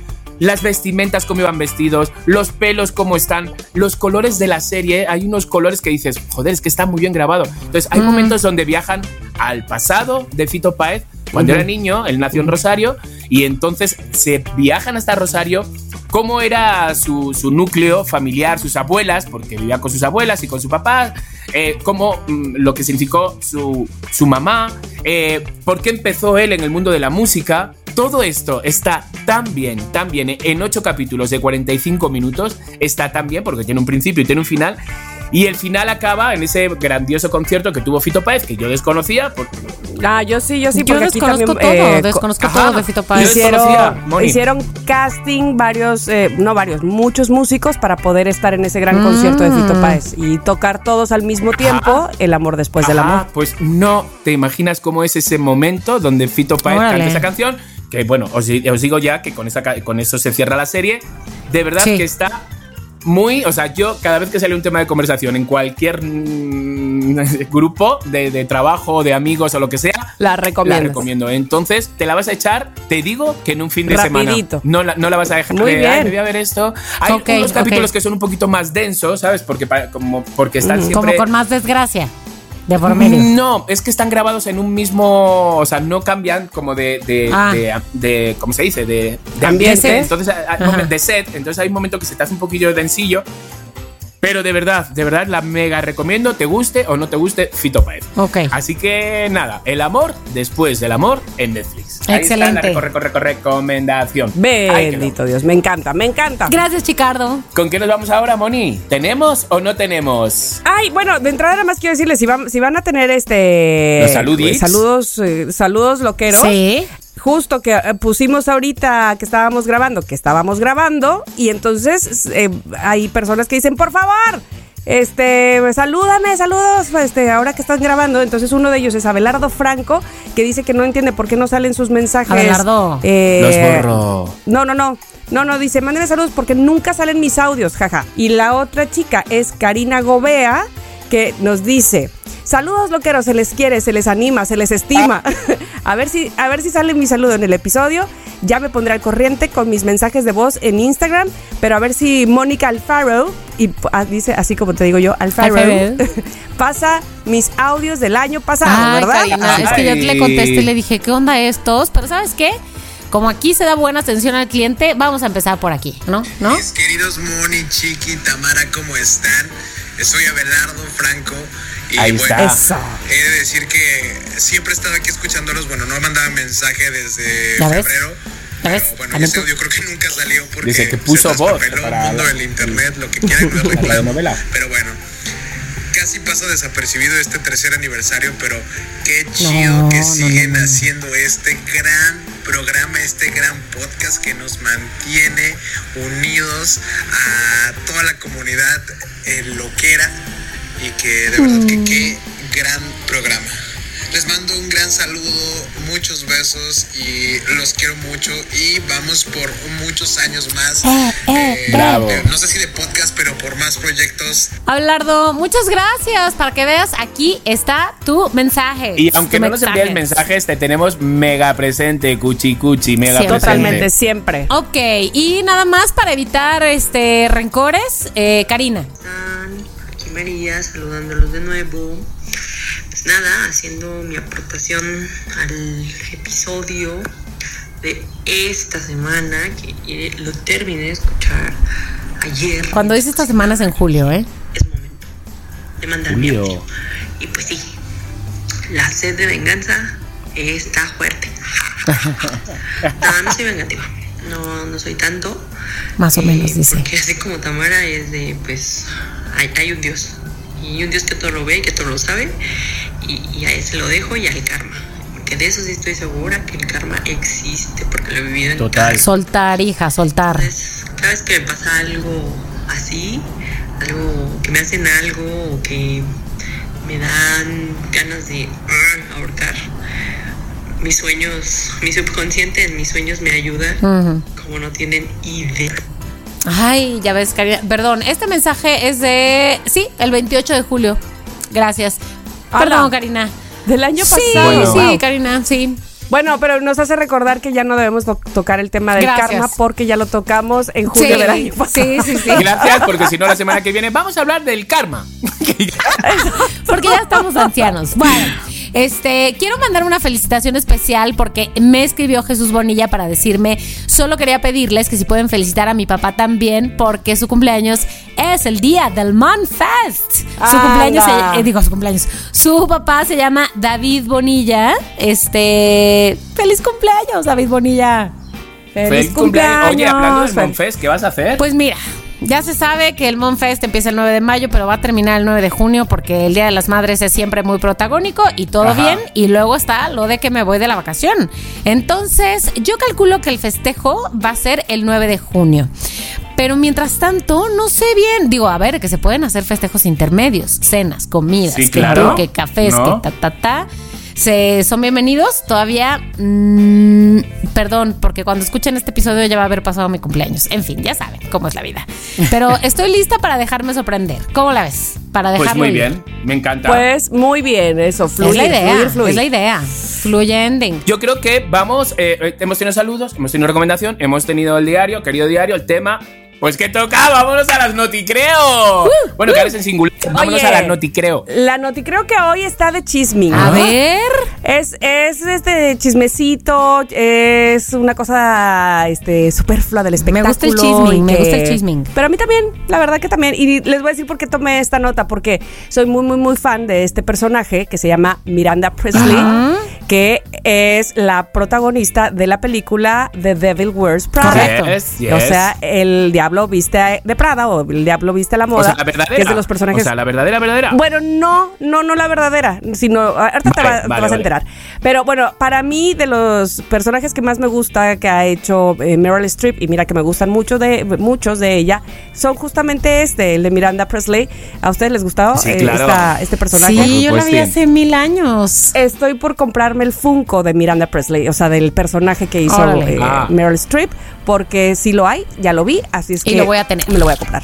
Las vestimentas, cómo iban vestidos, los pelos, cómo están, los colores de la serie. Hay unos colores que dices, joder, es que está muy bien grabado. Entonces, hay momentos donde viajan al pasado de Fito Páez. Cuando era niño, él nació en Rosario y entonces se viajan hasta Rosario cómo era su, su núcleo familiar, sus abuelas, porque vivía con sus abuelas y con su papá, eh, cómo mm, lo que significó su, su mamá, eh, por qué empezó él en el mundo de la música. Todo esto está tan bien, tan bien, en ocho capítulos de 45 minutos, está tan bien porque tiene un principio y tiene un final. Y el final acaba en ese grandioso concierto que tuvo Fito Páez, que yo desconocía, porque Ah, yo sí, yo sí, Yo porque aquí desconozco también, todo, eh, co- desconozco ajá. todo de Fito Páez. Yo Hicieron, hicieron casting varios, eh, no varios, muchos músicos para poder estar en ese gran Mm. concierto de Fito Páez y tocar todos al mismo tiempo el amor después del Ajá, amor. Pues no te imaginas cómo es ese momento donde Fito Páez Órale. canta esa canción. Que bueno, os, os digo ya que con, esa, ca- con eso se cierra la serie. De verdad Sí. que está muy. O sea, yo cada vez que sale un tema de conversación en cualquier mm, [laughs] grupo de, de trabajo de amigos o lo que sea, La la recomiendo. recomiendo. Entonces, te la vas a echar, te digo que en un fin de Rapidito. semana. No la, no la vas a dejar. Muy de, bien. "Ay, me voy a ver esto. Hay Ok, unos capítulos que son un poquito más densos, ¿sabes? Porque, pa- como, porque están Como siempre. con más desgracia. De por medio. No, es que están grabados en un mismo, o sea, no cambian como de, de, Ah. de, de- ¿cómo se dice? De, Ambiente. Entonces, Ajá. momen- de set. Entonces hay un momento que se te hace un poquillo densillo. Pero de verdad, de verdad la mega recomiendo, te guste o no te guste, Fito Páez. Ok. Así que nada, el amor después del amor en Netflix. Ahí está Excelente. la reco- reco- reco- recomendación. Bendito Dios, me encanta, me encanta. Gracias, Chicardo. ¿Con qué nos vamos ahora, Moni? ¿Tenemos o no tenemos? Ay, bueno, de entrada nada más quiero decirles, si van, si van a tener este... Los saludits. Saludos, eh, saludos loqueros. Sí. Justo que eh, pusimos ahorita que estábamos grabando, que estábamos grabando, y entonces eh, hay personas que dicen, por favor, este, salúdame, saludos, este, ahora que están grabando. Entonces uno de ellos es Abelardo Franco, que dice que no entiende por qué no salen sus mensajes. Abelardo. eh, Los borro. No, no, no. No, no, dice, mándenme saludos porque nunca salen mis audios, jaja. Y la otra chica es Karina Gobea, que nos dice, saludos loqueros, se les quiere, se les anima, se les estima. [laughs] a, ver si, a ver si sale mi saludo en el episodio. Ya me pondré al corriente con mis mensajes de voz en Instagram, pero a ver si Mónica Alfaro, y ah, dice así como te digo yo, Alfaro, [laughs] pasa mis audios del año pasado, Ay, ¿verdad? Karina, es que yo le contesté y le dije, ¿qué onda estos? Pero ¿sabes qué? Como aquí se da buena atención al cliente, vamos a empezar por aquí, ¿no? ¿No? Mis queridos Moni, Chiqui, Tamara, ¿cómo están? Soy Abelardo Franco. Y Ahí bueno, está. He de decir que siempre he estado aquí escuchándolos. Bueno, no mandaba mensaje desde febrero. Pero bueno, ese audio creo que nunca salió porque Dice que puso se voz para el mundo la- del internet, lo que quieran, no es [laughs] La reclamo. radionovela. Pero bueno, casi pasa desapercibido este tercer aniversario, pero qué chido No, que siguen no, no. haciendo este gran programa, este gran podcast que nos mantiene unidos a toda la comunidad eh, loquera y que de verdad que qué gran programa. Les mando un gran saludo, muchos besos y los quiero mucho y vamos por muchos años más. eh, Bravo. de- no sé si de podcast, pero por más proyectos Abelardo, muchas gracias. Para que veas, aquí está tu mensaje. Y aunque Tu no nos envíes mensajes, te tenemos mega presente, cuchi cuchi, mega Siempre. presente. Totalmente, siempre. Ok, y nada más para evitar este rencores, eh, Karina. Aquí María, saludándolos de nuevo. Pues nada, haciendo mi aportación al episodio de esta semana, que eh, lo terminé de escuchar ayer. Cuando dice estas semanas en julio, ¿eh? Es momento de mandar mi Julio. audio. Y pues sí, la sed de venganza está fuerte. [laughs] Nada, no soy vengativa. No, no soy tanto. Más o Eh, menos, dice. Porque así como Tamara es de, pues, hay, hay un Dios. Y un Dios que todo lo ve y que todo lo sabe. Y, y a ese lo dejo y al karma. Porque de eso sí estoy segura que el karma existe, porque lo he vivido en Total. Soltar, hija, soltar. entonces, cada vez que me pasa algo así, algo que me hacen algo o que me dan ganas de ah, ahorcar, mis sueños, mi subconsciente en mis sueños me ayuda, como no tienen idea. Ay, ya ves, Karina. Perdón, este mensaje es de. Sí, el 28 de julio. Gracias. Perdón, Karina. Del año Sí, pasado. Bueno. sí, Wow. Karina, sí. Bueno, pero nos hace recordar que ya no debemos to- tocar el tema del Gracias. karma porque ya lo tocamos en julio Sí, del año pasado. sí, sí, sí. Gracias, porque si no, la semana que viene vamos a hablar del karma. [laughs] Porque ya estamos ancianos. Bueno, este, quiero mandar una felicitación especial porque me escribió Jesús Bonilla para decirme, solo quería pedirles que si pueden felicitar a mi papá también porque su cumpleaños es el día del Monfest. Su cumpleaños, se- eh, digo su cumpleaños, su papá se llama David Bonilla. Este, feliz cumpleaños, David Bonilla. Feliz cumpleaños. Oye, hablando del Monfest, ¿qué vas a hacer? Pues mira, ya se sabe que el Monfest empieza el 9 de mayo, pero va a terminar el 9 de junio porque el Día de las Madres es siempre muy protagónico y todo Ajá. bien. Y luego está lo de que me voy de la vacación. Entonces, yo calculo que el festejo va a ser el 9 de junio. Pero mientras tanto, no sé bien. Digo, a ver, que se pueden hacer festejos intermedios, cenas, comidas, Sí, que claro. que cafés, ¿No? que ta, ta, ta. Se, son bienvenidos. Todavía, mm, perdón, porque cuando escuchen este episodio ya va a haber pasado mi cumpleaños. En fin, ya saben cómo es la vida. Pero [laughs] estoy lista para dejarme sorprender. ¿Cómo la ves? Para Pues dejarlo muy ir. bien, me encanta. Pues muy bien, eso, fluir, es la idea, fluir, fluir. es la idea. Fluye ending. Yo creo que vamos, eh, eh, hemos tenido saludos, hemos tenido recomendación, hemos tenido el diario, querido diario, el tema. Pues que toca, vámonos a las noticreo. bueno, que ahora es en singular. Vámonos Oye, a las noticreo. La noti creo que hoy está de chisming. A ¿no? ver. Es, es este chismecito, es una cosa este superflua del Me espectáculo. gusta el chisming, me gusta el chisming. Pero a mí también, la verdad que también. Y les voy a decir por qué tomé esta nota, porque soy muy, muy, muy fan de este personaje que se llama Miranda Presley, que es la protagonista de la película The Devil Wears Prada. Yes. O sea, el diablo viste de Prada o el diablo viste la moda. o sea, la verdadera. Que es de los personajes O sea, la verdadera, verdadera. bueno, no, no, no la verdadera, sino ahorita te, Vale, vale, vas a enterar. Pero bueno, para mí de los personajes que más me gusta que ha hecho eh, Meryl Streep y mira que me gustan mucho de muchos de ella son justamente este, el de Miranda Presley. ¿A ustedes les gustaba Sí, eh, claro. esta- este personaje? Sí, yo la vi hace mil años. Estoy por comprarme el Funko de Miranda Presley, o sea, del personaje que hizo eh, Ah. Meryl Streep, porque si lo hay, ya lo vi, así es Y que lo voy a tener. Me lo voy a comprar.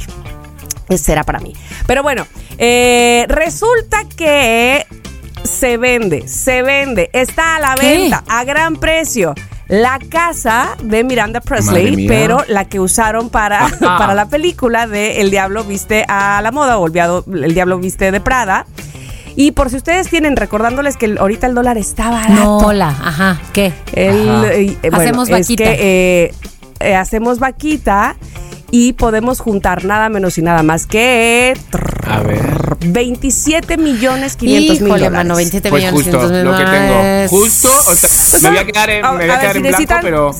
Ese será para mí. Pero bueno, eh, resulta que se vende, se vende, está a la ¿Qué? venta a gran precio. La casa de Miranda Presley, pero la que usaron para, Ajá. [laughs] para la película de El Diablo Viste a la Moda o El Diablo, El Diablo Viste de Prada. Y por si ustedes tienen, recordándoles que ahorita el dólar está barato. No, la, ajá, ¿qué? El, Ajá. eh, bueno, Hacemos es vaquita. que, eh, eh, hacemos vaquita y podemos juntar nada menos y nada más que A ver. 27 millones 500 mil dólares. mano, 27 Pues millones. justo, 500 mil lo que tengo. Justo, o sea, me voy a quedar en, a- me voy a a ver, quedar si en blanco, necesitan- pero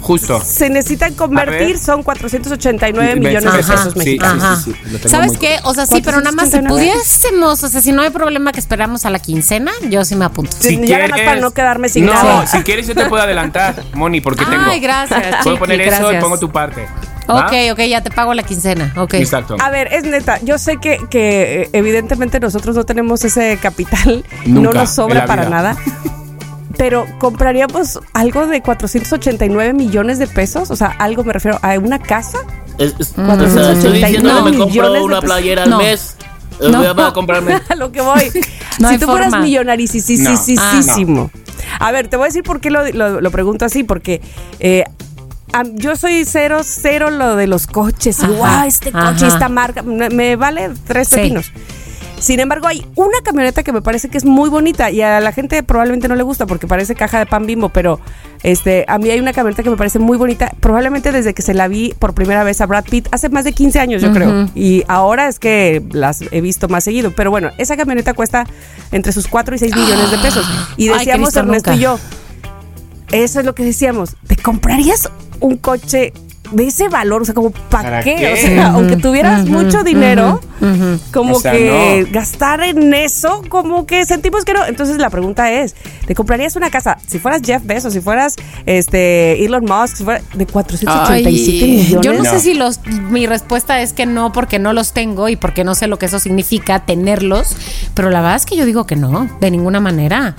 justo. Se necesitan convertir, ver. son 489 millones de Ajá, pesos sí, mexicanos. Ajá. sí, sí, lo tengo ¿Sabes qué? O sea, sí, pero nada más si 489. pudiésemos, o sea, si no hay problema que esperamos a la quincena, yo sí me apunto. Sí. Ya nada más para no quedarme sin no, nada. si quieres yo te puedo adelantar, Moni, porque [laughs] tengo. Ay, gracias. Puedo chiqui, poner eso y gracias. pongo tu parte. ¿Va? Ok, ok, ya te pago la quincena. Ok. Exacto. A ver, es neta, yo sé que, que eh, evidentemente nosotros no tenemos ese capital, [laughs] no Nunca nos en sobra para nada. Pero compraríamos algo de 489 millones de pesos, o sea, algo me refiero a una casa. Es- es- Mm. o sea, estoy diciendo que me compro una playera al No. mes. Eh, No. Voy a comprarme. [laughs] a lo que voy. [laughs] No si tú fueras forma. millonarisísimo. A ver, te voy a decir por qué lo, lo- lo pregunto así, porque eh, yo soy cero, cero lo de los coches. Ajá, Wow, este coche, esta marca, me, me vale tres Sí. pepinos. Sin embargo, hay una camioneta que me parece que es muy bonita y a la gente probablemente no le gusta porque parece caja de pan bimbo, pero este a mí hay una camioneta que me parece muy bonita, probablemente desde que se la vi por primera vez a Brad Pitt hace más de 15 años, yo creo. Y ahora es que las he visto más seguido, pero bueno, esa camioneta cuesta entre sus 4 y 6 millones de pesos. Y Ay, decíamos Ernesto nunca. y yo, eso es lo que decíamos, ¿te comprarías un coche de ese valor, o sea, como ¿para ¿Para qué? qué? O sea, aunque tuvieras mucho dinero, como O sea, que no. gastar en eso, como que sentimos que no. Entonces la pregunta es, ¿te comprarías una casa si fueras Jeff Bezos, si fueras este Elon Musk, si fuera de 487 Ay, millones? Yo no, sé No. si los. Mi respuesta es que no, porque no los tengo y porque no sé lo que eso significa tenerlos. Pero la verdad es que yo digo que no, de ninguna manera.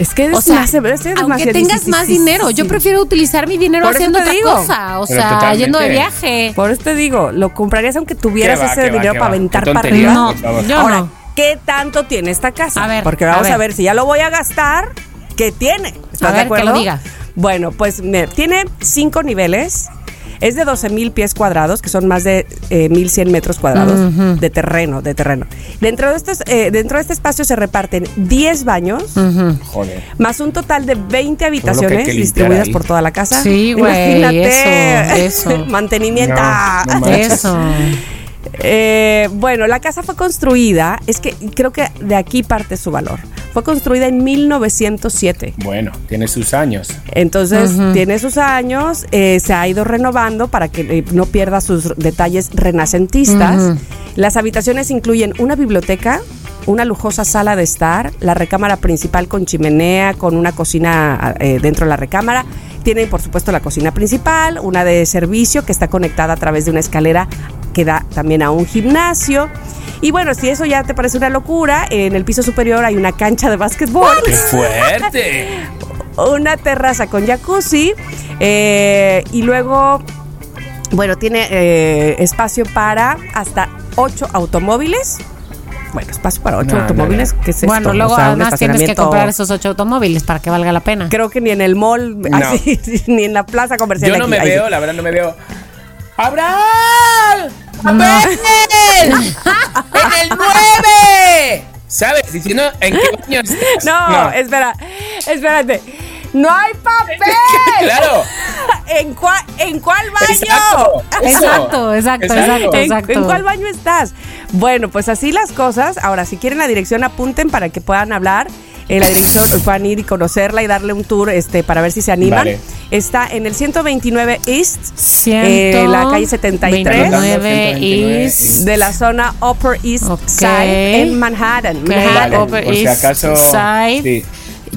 Es que es O sea, más- es aunque tengas más dinero, yo prefiero utilizar mi dinero Por haciendo otra digo. cosa. O Pero sea, totalmente. yendo de viaje. Por eso te digo, lo comprarías aunque tuvieras ¿Qué va, ese va, dinero para aventar para arriba. No, yo Ahora, no. ¿qué tanto tiene esta casa? A ver, Porque vamos a ver. ver. si ya lo voy a gastar, ¿qué tiene? ¿Estás A de ver, que acuerdo? lo diga. Bueno, pues mira, tiene cinco niveles. Es de 12 mil pies cuadrados, que son más de eh, 1100 metros cuadrados de terreno, de terreno. Dentro de, estos, eh, dentro de este espacio se reparten 10 baños, Joder. más un total de 20 Todo lo que hay habitaciones que distribuidas ahí. por toda la casa. Sí, güey, Imagínate. eso, eso. [laughs] Mantenimiento. No, no manches. Eso. Eh, bueno, la casa fue construida, es que creo que de aquí parte su valor. Fue construida en 1907. Bueno, tiene sus años. Entonces tiene sus años, eh, se ha ido renovando para que eh, no pierda sus detalles renacentistas. Las habitaciones incluyen una biblioteca, una lujosa sala de estar, la recámara principal con chimenea, con una cocina eh, dentro de la recámara. Tienen, por supuesto, la cocina principal, una de servicio que está conectada a través de una escalera que da también a un gimnasio. Y bueno, si eso ya te parece una locura, en el piso superior hay una cancha de básquetbol ¡Qué fuerte! [laughs] una terraza con jacuzzi eh, y luego, bueno, tiene eh, espacio para hasta ocho automóviles. Bueno, espacio para ocho No, automóviles. no. ¿qué es Bueno, esto? luego O sea, un además tienes que comprar esos ocho automóviles para que valga la pena. Creo que ni en el mall, así, [laughs] ni en la plaza comercial. Yo no aquí, me ahí veo, la verdad no me veo. ¡Abraham! ¡Abel! ¡En el 9! ¿Sabes? Diciendo en qué baño estás. No, espera, espérate. ¡No hay papel! [laughs] Claro. ¿En cuál, ¿En cuál baño? Exacto. Exacto, exacto, exacto, ¿En, exacto. en cuál baño estás? Bueno, pues así las cosas. Ahora, si quieren la dirección, apunten para que puedan hablar. En la dirección puedan ir y conocerla y darle un tour este, para ver si se animan. Vale. Está en el 129 East, eh, la calle 73 29 129 is. de la zona Upper East Ok. Side en Manhattan. Manhattan. Vale, Upper por si East acaso, Side. sí.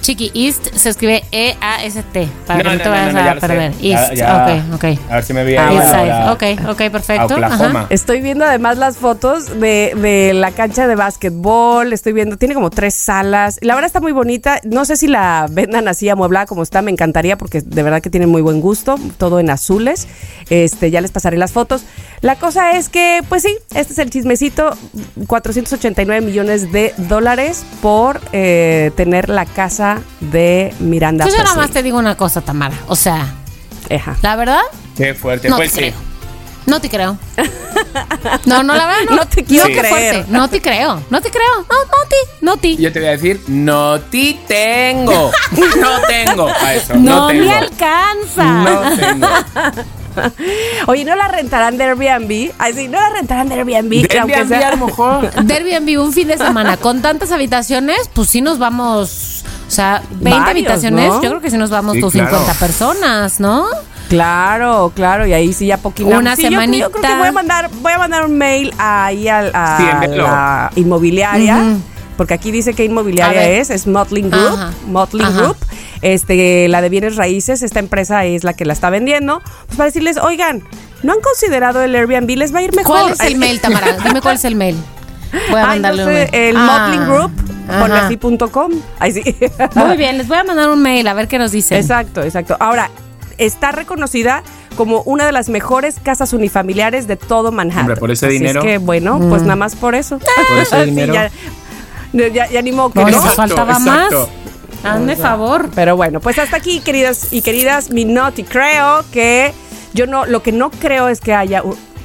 Chiqui, East se escribe E-A-S-T. Para No, que no, no, te no, vayas a lo sé. perder. Ya- East. ya- ok, ok. A ver si me voy Ah. East ahora Ok, ok, perfecto. Ajá. Estoy viendo además las fotos de, de la cancha de básquetbol. Estoy viendo, tiene como tres salas. La verdad está muy bonita. No sé si la vendan así amueblada como está. Me encantaría porque de verdad que tiene muy buen gusto. Todo en azules. Este, ya les pasaré las fotos. La cosa es que, pues sí, este es el chismecito. 489 millones de dólares por eh, tener la casa de Miranda. Pues yo nada más te digo una cosa, Tamara. O sea, la verdad, Qué fuerte. no pues te sí. creo. No te creo. [laughs] No, no, la verdad no. No te quiero qué creer. No te creo. No te creo. No, no ti. No ti. Yo te voy a decir, no ti tengo. No tengo a eso. No, No, tengo. me alcanza. No tengo. [laughs] Oye, ¿no la rentarán de Airbnb? Ay, sí, ¿no la rentarán de Airbnb? De Airbnb sea- a lo mejor. Vivo un fin de semana con tantas habitaciones, pues sí nos vamos, sea, 20 Varios, habitaciones, ¿no? yo creo que sí nos vamos Sí, tus claro. 50 personas, ¿no? Claro, claro, y ahí sí ya poquito. Una sí, yo- Yo, semanita. creo que voy a mandar, voy a mandar un mail ahí a, a Sí, envíalo. la inmobiliaria. Porque aquí dice qué A inmobiliaria es, es Motley Group, Ajá. Motley Ajá. Group, este, la de bienes raíces, esta empresa es la que la está vendiendo, pues para decirles, oigan, ¿no han considerado el Airbnb? Les va a ir mejor. ¿Cuál es el mail, Tamara? Dime cuál es el mail. Voy a [laughs] Ay, no mandarle un mail. el Ah, Motley Group, ponle ajá. así punto com. Ahí sí. Muy bien, les voy a mandar un mail a ver qué nos dicen. Exacto, exacto. Ahora, está reconocida como una de las mejores casas unifamiliares de todo Manhattan. Hombre, por ese Así dinero. Es que, bueno, pues nada más por eso. [laughs] Por ese Sí, dinero. ya, ya, ya ni modo que No, no. eso faltaba exacto. más. Hazme favor. Pero bueno, pues hasta aquí, queridas y queridas, mi noti. Creo que yo no, lo que no creo es que haya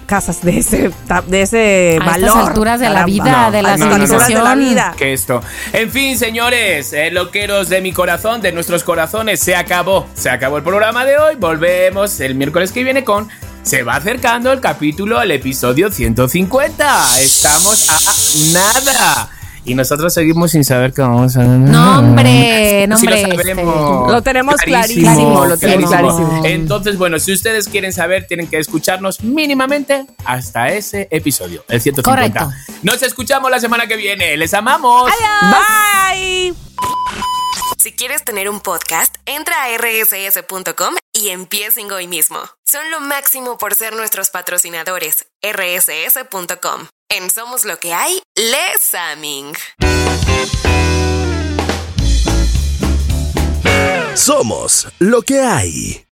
casas de ese, de ese A valor. estas alturas de la vida, de la de civilización. vida. que esto. En fin, señores, eh, loqueros de mi corazón, de nuestros corazones, se acabó. Se acabó el programa de hoy. Volvemos el miércoles que viene con. Se va acercando el capítulo, el episodio 150. Estamos a nada. Y nosotros seguimos sin saber qué vamos a No, hombre, no, Sí lo hombre. sabemos. Lo tenemos clarísimo, lo tenemos clarísimo. Entonces, bueno, si ustedes quieren saber, tienen que escucharnos mínimamente hasta ese episodio, el 150. Correcto. Nos escuchamos la semana que viene. Les amamos. Bye. Si quieres tener un podcast, entra a rss.com y empiecen hoy mismo. Son lo máximo por ser nuestros patrocinadores. rss.com. En Somos lo que hay, Les Aming. Somos lo que hay.